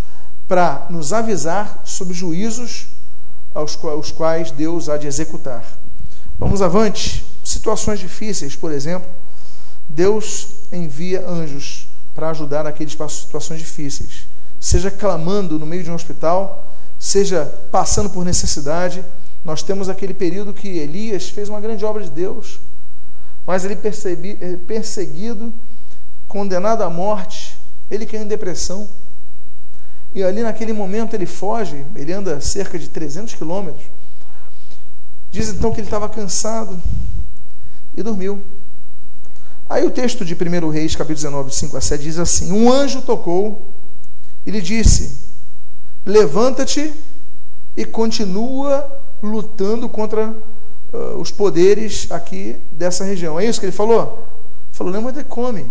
para nos avisar sobre juízos aos os quais Deus há de executar. Vamos avante. Situações difíceis, por exemplo, Deus envia anjos para ajudar naqueles situações difíceis. Seja clamando no meio de um hospital, seja passando por necessidade. Nós temos aquele período que Elias fez uma grande obra de Deus, mas ele eh, perseguido, condenado à morte, ele caiu em depressão. E ali naquele momento ele foge, ele anda cerca de 300 quilômetros. Diz então que ele estava cansado e dormiu. Aí o texto de 1 Reis, capítulo 19, 5 a 7, diz assim: Um anjo tocou e lhe disse: levanta-te e continua lutando contra uh, os poderes aqui dessa região. É isso que ele falou? Falou, lembra e come.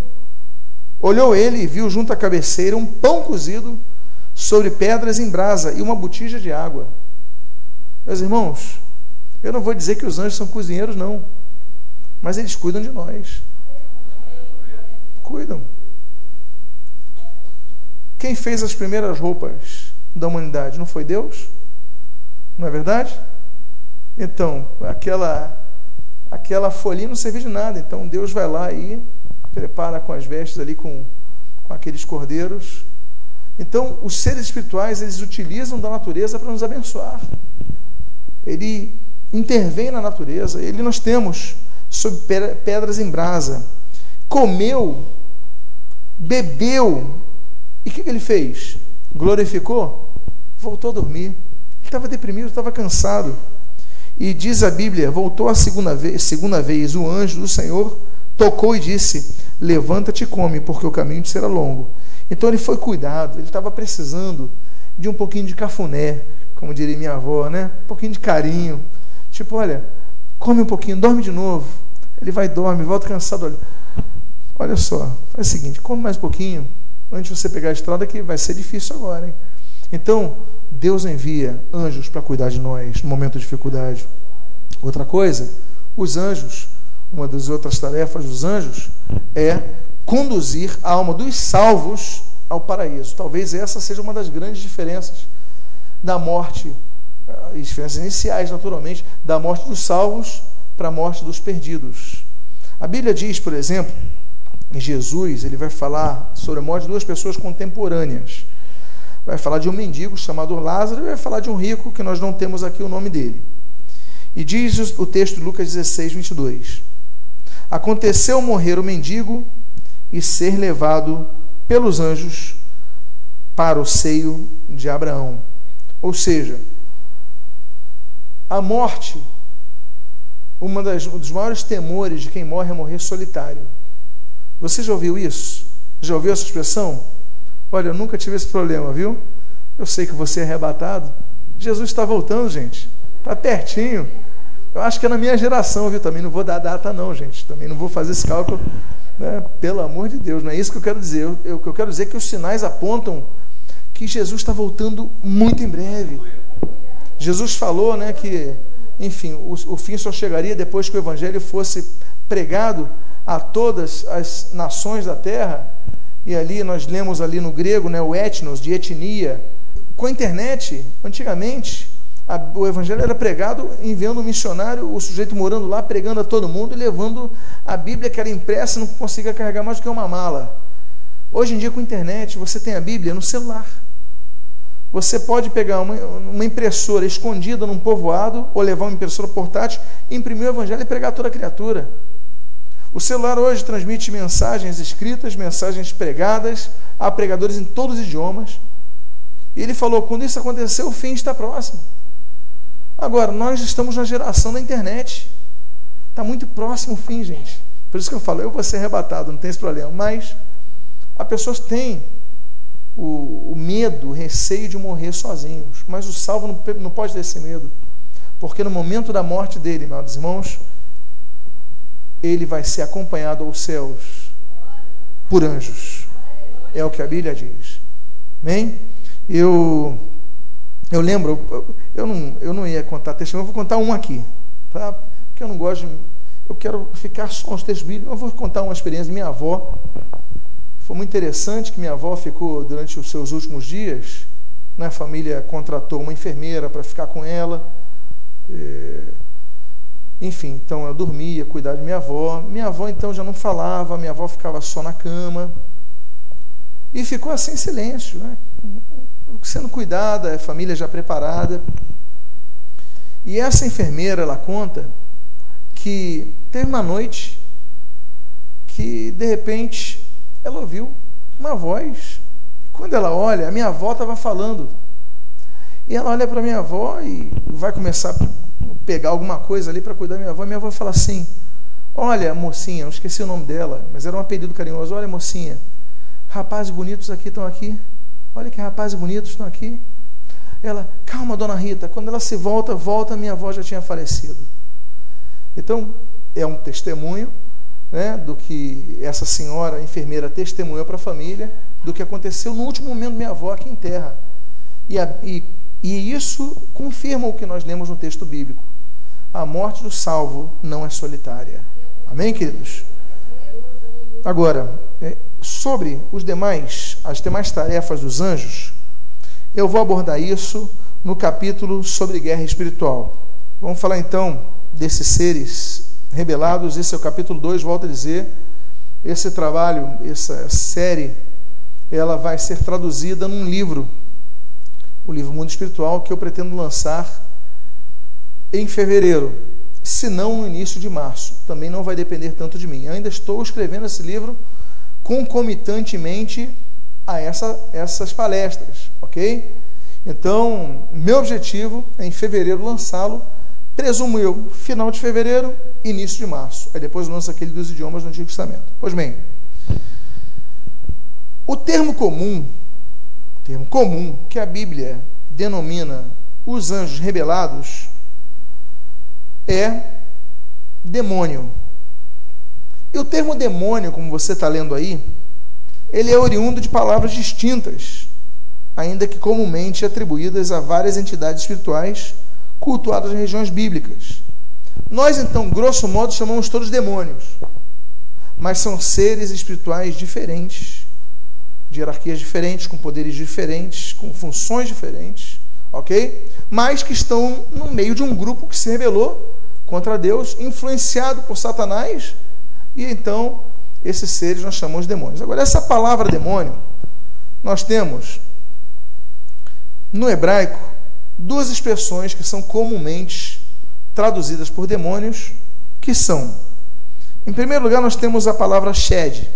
Olhou ele e viu junto à cabeceira um pão cozido sobre pedras em brasa e uma botija de água. Meus irmãos, eu não vou dizer que os anjos são cozinheiros, não. Mas eles cuidam de nós. Cuidam. Quem fez as primeiras roupas da humanidade? Não foi Deus? Não é verdade? Então, aquela aquela folhinha não servia de nada. Então Deus vai lá e prepara com as vestes ali com, com aqueles cordeiros. Então, os seres espirituais, eles utilizam da natureza para nos abençoar. Ele intervém na natureza. Ele nós temos sob pedras em brasa. Comeu, bebeu. E o que, que ele fez? Glorificou? voltou a dormir. Ele estava deprimido, estava cansado. E diz a Bíblia: voltou a segunda vez, segunda vez, o anjo do Senhor tocou e disse: Levanta-te e come, porque o caminho te será longo. Então ele foi cuidado, ele estava precisando de um pouquinho de cafuné, como diria minha avó, né? Um pouquinho de carinho. Tipo, olha, come um pouquinho, dorme de novo. Ele vai, dorme, volta cansado. Olha, olha só, faz o seguinte, come mais um pouquinho, antes de você pegar a estrada, que vai ser difícil agora, hein? Então, Deus envia anjos para cuidar de nós no momento de dificuldade. Outra coisa, os anjos, uma das outras tarefas dos anjos é conduzir a alma dos salvos ao paraíso. Talvez essa seja uma das grandes diferenças da morte, as eh, diferenças iniciais, naturalmente, da morte dos salvos para a morte dos perdidos. A Bíblia diz, por exemplo, em Jesus, ele vai falar sobre a morte de duas pessoas contemporâneas. Vai falar de um mendigo chamado Lázaro e vai falar de um rico que nós não temos aqui o nome dele. E diz o texto de Lucas 16, 22. Aconteceu morrer o mendigo e ser levado pelos anjos para o seio de Abraão. Ou seja, a morte, uma das, um dos maiores temores de quem morre é morrer solitário. Você já ouviu isso? Já ouviu essa expressão? Olha, eu nunca tive esse problema, viu? Eu sei que você é arrebatado. Jesus está voltando, gente. Está pertinho. Eu acho que é na minha geração, viu? Também não vou dar data, não, gente. Também não vou fazer esse cálculo. Né? Pelo amor de Deus, não é isso que eu quero dizer. Eu, eu, o que eu quero dizer é que os sinais apontam que Jesus está voltando muito em breve. Jesus falou né, que, enfim, o, o fim só chegaria depois que o evangelho fosse pregado a todas as nações da terra. E ali nós lemos ali no grego né, o etnos, de etnia. Com a internet, antigamente, a, o evangelho era pregado enviando um missionário, o sujeito morando lá, pregando a todo mundo e levando a Bíblia que era impressa, não conseguia carregar mais do que uma mala. Hoje em dia, com a internet, você tem a Bíblia no celular. Você pode pegar uma, uma impressora escondida num povoado ou levar uma impressora portátil, imprimir o evangelho e pregar a toda a criatura. O celular hoje transmite mensagens escritas, mensagens pregadas a pregadores em todos os idiomas. E ele falou: quando isso acontecer, o fim está próximo. Agora, nós estamos na geração da internet. Está muito próximo o fim, gente. Por isso que eu falo, eu vou ser arrebatado, não tem esse problema. Mas as pessoas têm o, o medo, o receio de morrer sozinhos. Mas o salvo não, não pode ter esse medo. Porque no momento da morte dele, meus irmãos, ele vai ser acompanhado aos céus por anjos. É o que a Bíblia diz. Amém? Eu eu lembro, eu não, eu não ia contar testemunho, eu vou contar um aqui, tá? Porque eu não gosto de, eu quero ficar só nos textos bíblicos. Eu vou contar uma experiência de minha avó. Foi muito interessante que minha avó ficou durante os seus últimos dias. Né, a família contratou uma enfermeira para ficar com ela. É, enfim, então eu dormia, cuidar de minha avó. Minha avó então já não falava, minha avó ficava só na cama. E ficou assim em silêncio, né? sendo cuidada, a família já preparada. E essa enfermeira, ela conta que teve uma noite que, de repente, ela ouviu uma voz. Quando ela olha, a minha avó estava falando. E ela olha para minha avó e vai começar a pegar alguma coisa ali para cuidar da minha avó. E minha avó fala assim: Olha, mocinha, eu esqueci o nome dela, mas era um apelido carinhoso. Olha, mocinha, rapazes bonitos aqui estão aqui. Olha que rapazes bonitos estão aqui. Ela, calma, dona Rita. Quando ela se volta, volta, minha avó já tinha falecido. Então, é um testemunho né, do que essa senhora enfermeira testemunhou para a família, do que aconteceu no último momento minha avó aqui em terra. E, a, e, e isso confirma o que nós lemos no texto bíblico. A morte do salvo não é solitária. Amém, queridos? Agora, é, sobre os demais, as demais tarefas dos anjos, eu vou abordar isso no capítulo sobre guerra espiritual. Vamos falar então desses seres rebelados, esse é o capítulo 2, volto a dizer. Esse trabalho, essa série, ela vai ser traduzida num livro, o livro Mundo Espiritual, que eu pretendo lançar em fevereiro, se não no início de março. Também não vai depender tanto de mim. Eu ainda estou escrevendo esse livro concomitantemente a essa, essas palestras, ok? Então, meu objetivo é em fevereiro lançá-lo, presumo eu, final de fevereiro, início de março. Aí depois lança aquele dos idiomas do Antigo Testamento. Pois bem, O termo comum, termo comum que a Bíblia denomina os anjos rebelados é demônio. E o termo demônio, como você está lendo aí, ele é oriundo de palavras distintas, ainda que comumente atribuídas a várias entidades espirituais cultuadas em regiões bíblicas. Nós, então, grosso modo, chamamos todos demônios, mas são seres espirituais diferentes, de hierarquias diferentes, com poderes diferentes, com funções diferentes, ok? Mas que estão no meio de um grupo que se rebelou contra Deus, influenciado por Satanás, e então esses seres nós chamamos de demônios. Agora, essa palavra demônio, nós temos no hebraico duas expressões que são comumente traduzidas por demônios, que são, em primeiro lugar, nós temos a palavra shed.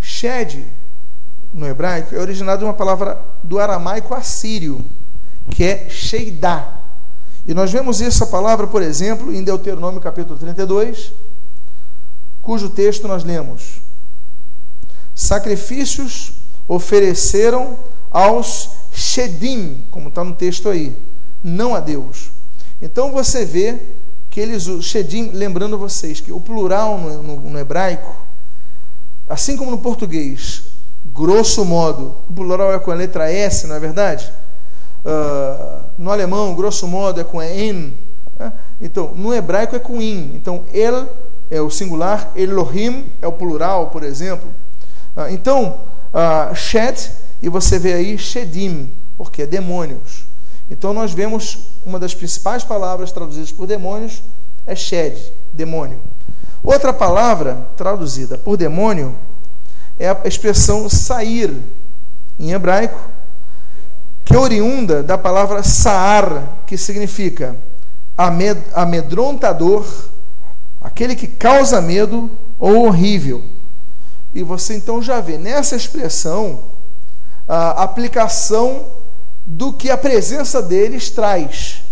Shed, no hebraico, é originado de uma palavra do aramaico assírio, que é sheidá. E nós vemos essa palavra, por exemplo, em Deuteronômio capítulo 32, cujo texto nós lemos: Sacrifícios ofereceram aos Shedim, como está no texto aí, não a Deus. Então você vê que eles, o Shedim, lembrando vocês que o plural no, no, no hebraico, assim como no português, grosso modo, o plural é com a letra S, não é verdade? Uh, no alemão, grosso modo, é com en. Né? Então, no hebraico é com in. Então, el é o singular, Elohim é o plural, por exemplo. Uh, então, uh, Shed, e você vê aí Shedim, porque é demônios. Então, nós vemos uma das principais palavras traduzidas por demônios é Shed, demônio. Outra palavra traduzida por demônio é a expressão sair, em hebraico, que é oriunda da palavra saar, que significa amedrontador, aquele que causa medo ou horrível. E você então já vê nessa expressão a aplicação do que a presença deles traz.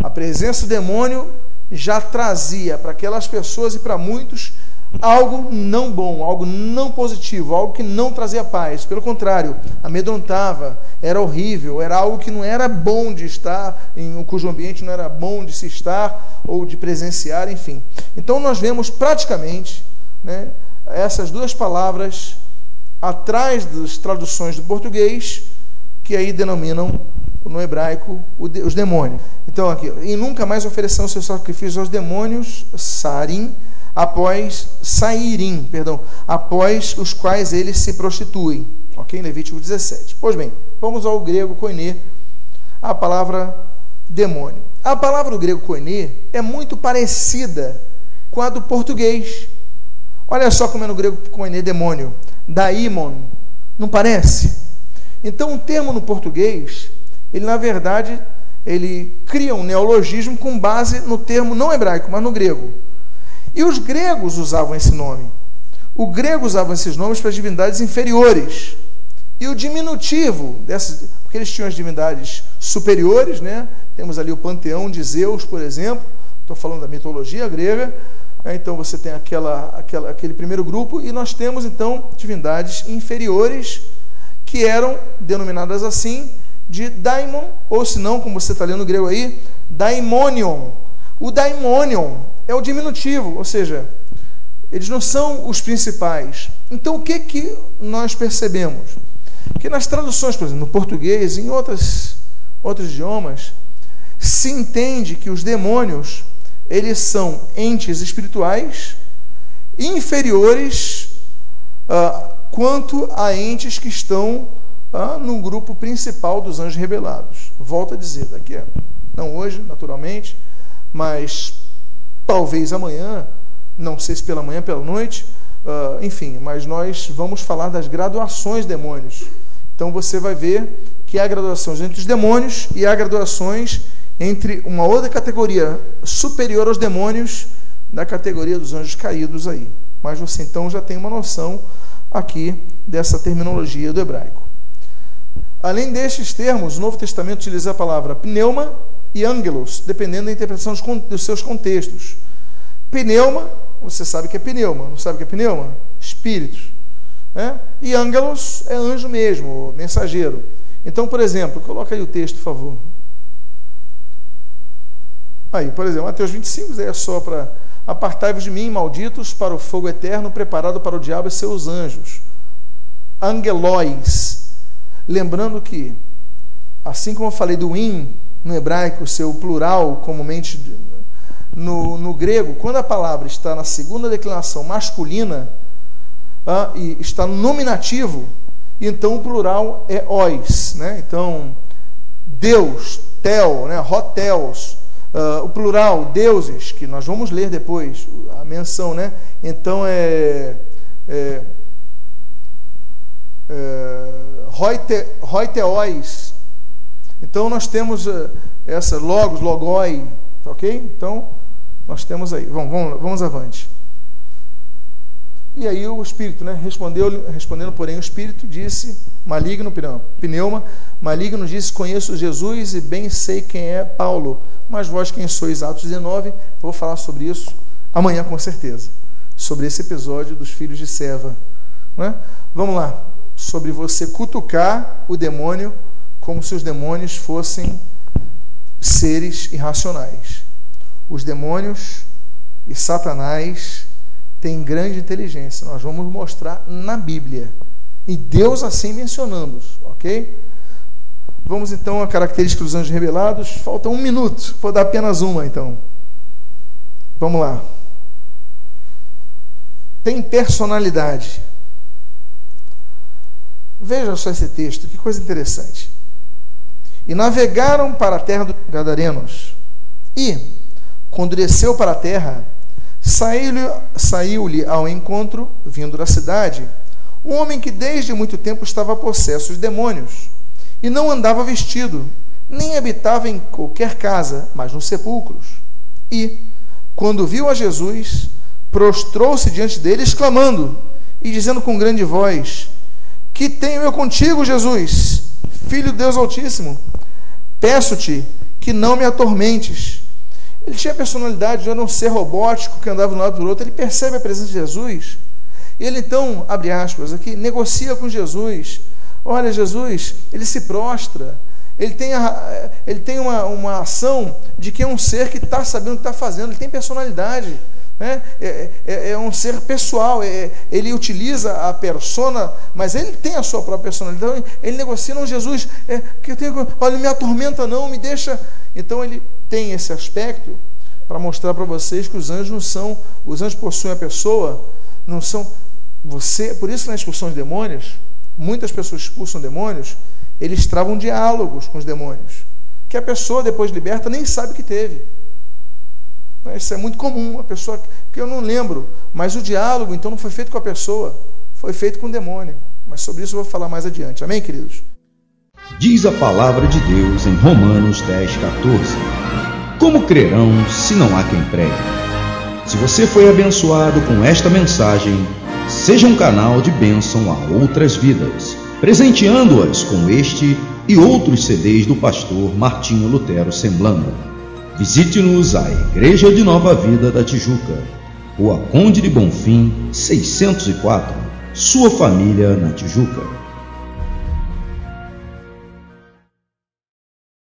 A presença do demônio já trazia para aquelas pessoas e para muitos algo não bom, algo não positivo, algo que não trazia paz. Pelo contrário, amedrontava, era horrível, era algo que não era bom de estar, em cujo ambiente não era bom de se estar ou de presenciar, enfim. Então nós vemos praticamente né, essas duas palavras atrás das traduções do português, que aí denominam no hebraico os demônios. Então aqui, e nunca mais ofereçam seus sacrifícios aos demônios, sarim, após saírem, perdão, após os quais eles se prostituem. Ok? Levítico 17. Pois bem, vamos ao grego koiné, a palavra demônio. A palavra do grego koiné é muito parecida com a do português. Olha só como é no grego koiné demônio. Daimon. Não parece? Então, o termo no português, ele na verdade, ele cria um neologismo com base no termo não hebraico, mas no grego. E os gregos usavam esse nome. O grego usava esses nomes para divindades inferiores. E o diminutivo dessas, porque eles tinham as divindades superiores, né? Temos ali o panteão de Zeus, por exemplo. Estou falando da mitologia grega. Né? Então você tem aquela, aquela, aquele primeiro grupo e nós temos então divindades inferiores que eram denominadas assim de daimon, ou se não, como você está lendo no grego aí, daimonion. O daimonion é o diminutivo, ou seja, eles não são os principais. Então, o que, que nós percebemos? Que nas traduções, por exemplo, no português, em outras, outros idiomas, se entende que os demônios eles são entes espirituais inferiores ah, quanto a entes que estão ah, no grupo principal dos anjos rebelados. Volto a dizer, daqui a, não hoje, naturalmente, mas talvez amanhã, não sei se pela manhã, pela noite, uh, enfim, mas nós vamos falar das graduações demônios. Então você vai ver que há graduações entre os demônios e há graduações entre uma outra categoria superior aos demônios da categoria dos anjos caídos aí. Mas você então já tem uma noção aqui dessa terminologia do hebraico. Além destes termos, o Novo Testamento utiliza a palavra pneuma e ângelos, dependendo da interpretação dos seus contextos. Pneuma, você sabe que é pneuma, não sabe que é pneuma? Espíritos. Né? E ângelos é anjo mesmo, mensageiro. Então, por exemplo, coloca aí o texto, por favor. Aí, por exemplo, Mateus 25 é só para apartai-vos de mim, malditos, para o fogo eterno preparado para o diabo e seus anjos. Angelóis. Lembrando que, assim como eu falei do in no hebraico, seu plural, comumente no, no grego, quando a palavra está na segunda declinação masculina ah, e está no nominativo, então o plural é ois. Né? Então, Deus, tel, né? hotels, uh, o plural, deuses, que nós vamos ler depois, a menção, né? Então é. é, é roite. Então nós temos uh, essa logos, logoi, tá ok? Então nós temos aí. Vamos, vamos, vamos avante. E aí o espírito, né? Respondeu, respondendo, porém, o espírito disse, maligno, pneuma, maligno disse: Conheço Jesus e bem sei quem é Paulo, mas vós quem sois? Atos 19, vou falar sobre isso amanhã com certeza, sobre esse episódio dos filhos de Seva. Né? Vamos lá, sobre você cutucar o demônio como se os demônios fossem seres irracionais. Os demônios e Satanás tem grande inteligência. Nós vamos mostrar na Bíblia. E Deus assim mencionando-os, ok? Vamos então a característica dos anjos revelados. Falta um minuto, vou dar apenas uma então. Vamos lá. Tem personalidade. Veja só esse texto, que coisa interessante. E navegaram para a terra dos Gadarenos. E, quando desceu para a terra, Saiu-lhe saiu ao encontro, vindo da cidade, um homem que desde muito tempo estava possesso de demônios, e não andava vestido, nem habitava em qualquer casa, mas nos sepulcros. E, quando viu a Jesus, prostrou-se diante dele, exclamando e dizendo com grande voz: Que tenho eu contigo, Jesus, filho de Deus Altíssimo? Peço-te que não me atormentes. Ele tinha a personalidade de não ser robótico, que andava de um lado para o outro. Ele percebe a presença de Jesus. Ele então, abre aspas aqui, negocia com Jesus. Olha, Jesus, ele se prostra. Ele tem, a, ele tem uma, uma ação de que é um ser que está sabendo o que está fazendo. Ele tem personalidade. Né? É, é, é, um ser pessoal, é, ele utiliza a persona, mas ele tem a sua própria personalidade. Então, ele negocia, não, Jesus, é, que eu tenho, olha, me atormenta, não, me deixa. Então ele tem esse aspecto para mostrar para vocês que os anjos não são, os anjos possuem a pessoa, não são você, por isso na expulsão de demônios, muitas pessoas expulsam demônios, eles travam diálogos com os demônios, que a pessoa depois liberta nem sabe que teve. Isso é muito comum, a pessoa que eu não lembro, mas o diálogo então não foi feito com a pessoa, foi feito com o demônio. Mas sobre isso eu vou falar mais adiante. Amém, queridos? Diz a palavra de Deus em Romanos 10, 14. Como crerão se não há quem pregue? Se você foi abençoado com esta mensagem, seja um canal de bênção a outras vidas, presenteando-as com este e outros CDs do pastor Martinho Lutero Semblando. Visite-nos à Igreja de Nova Vida da Tijuca, Rua Conde de Bonfim, 604, sua família na Tijuca.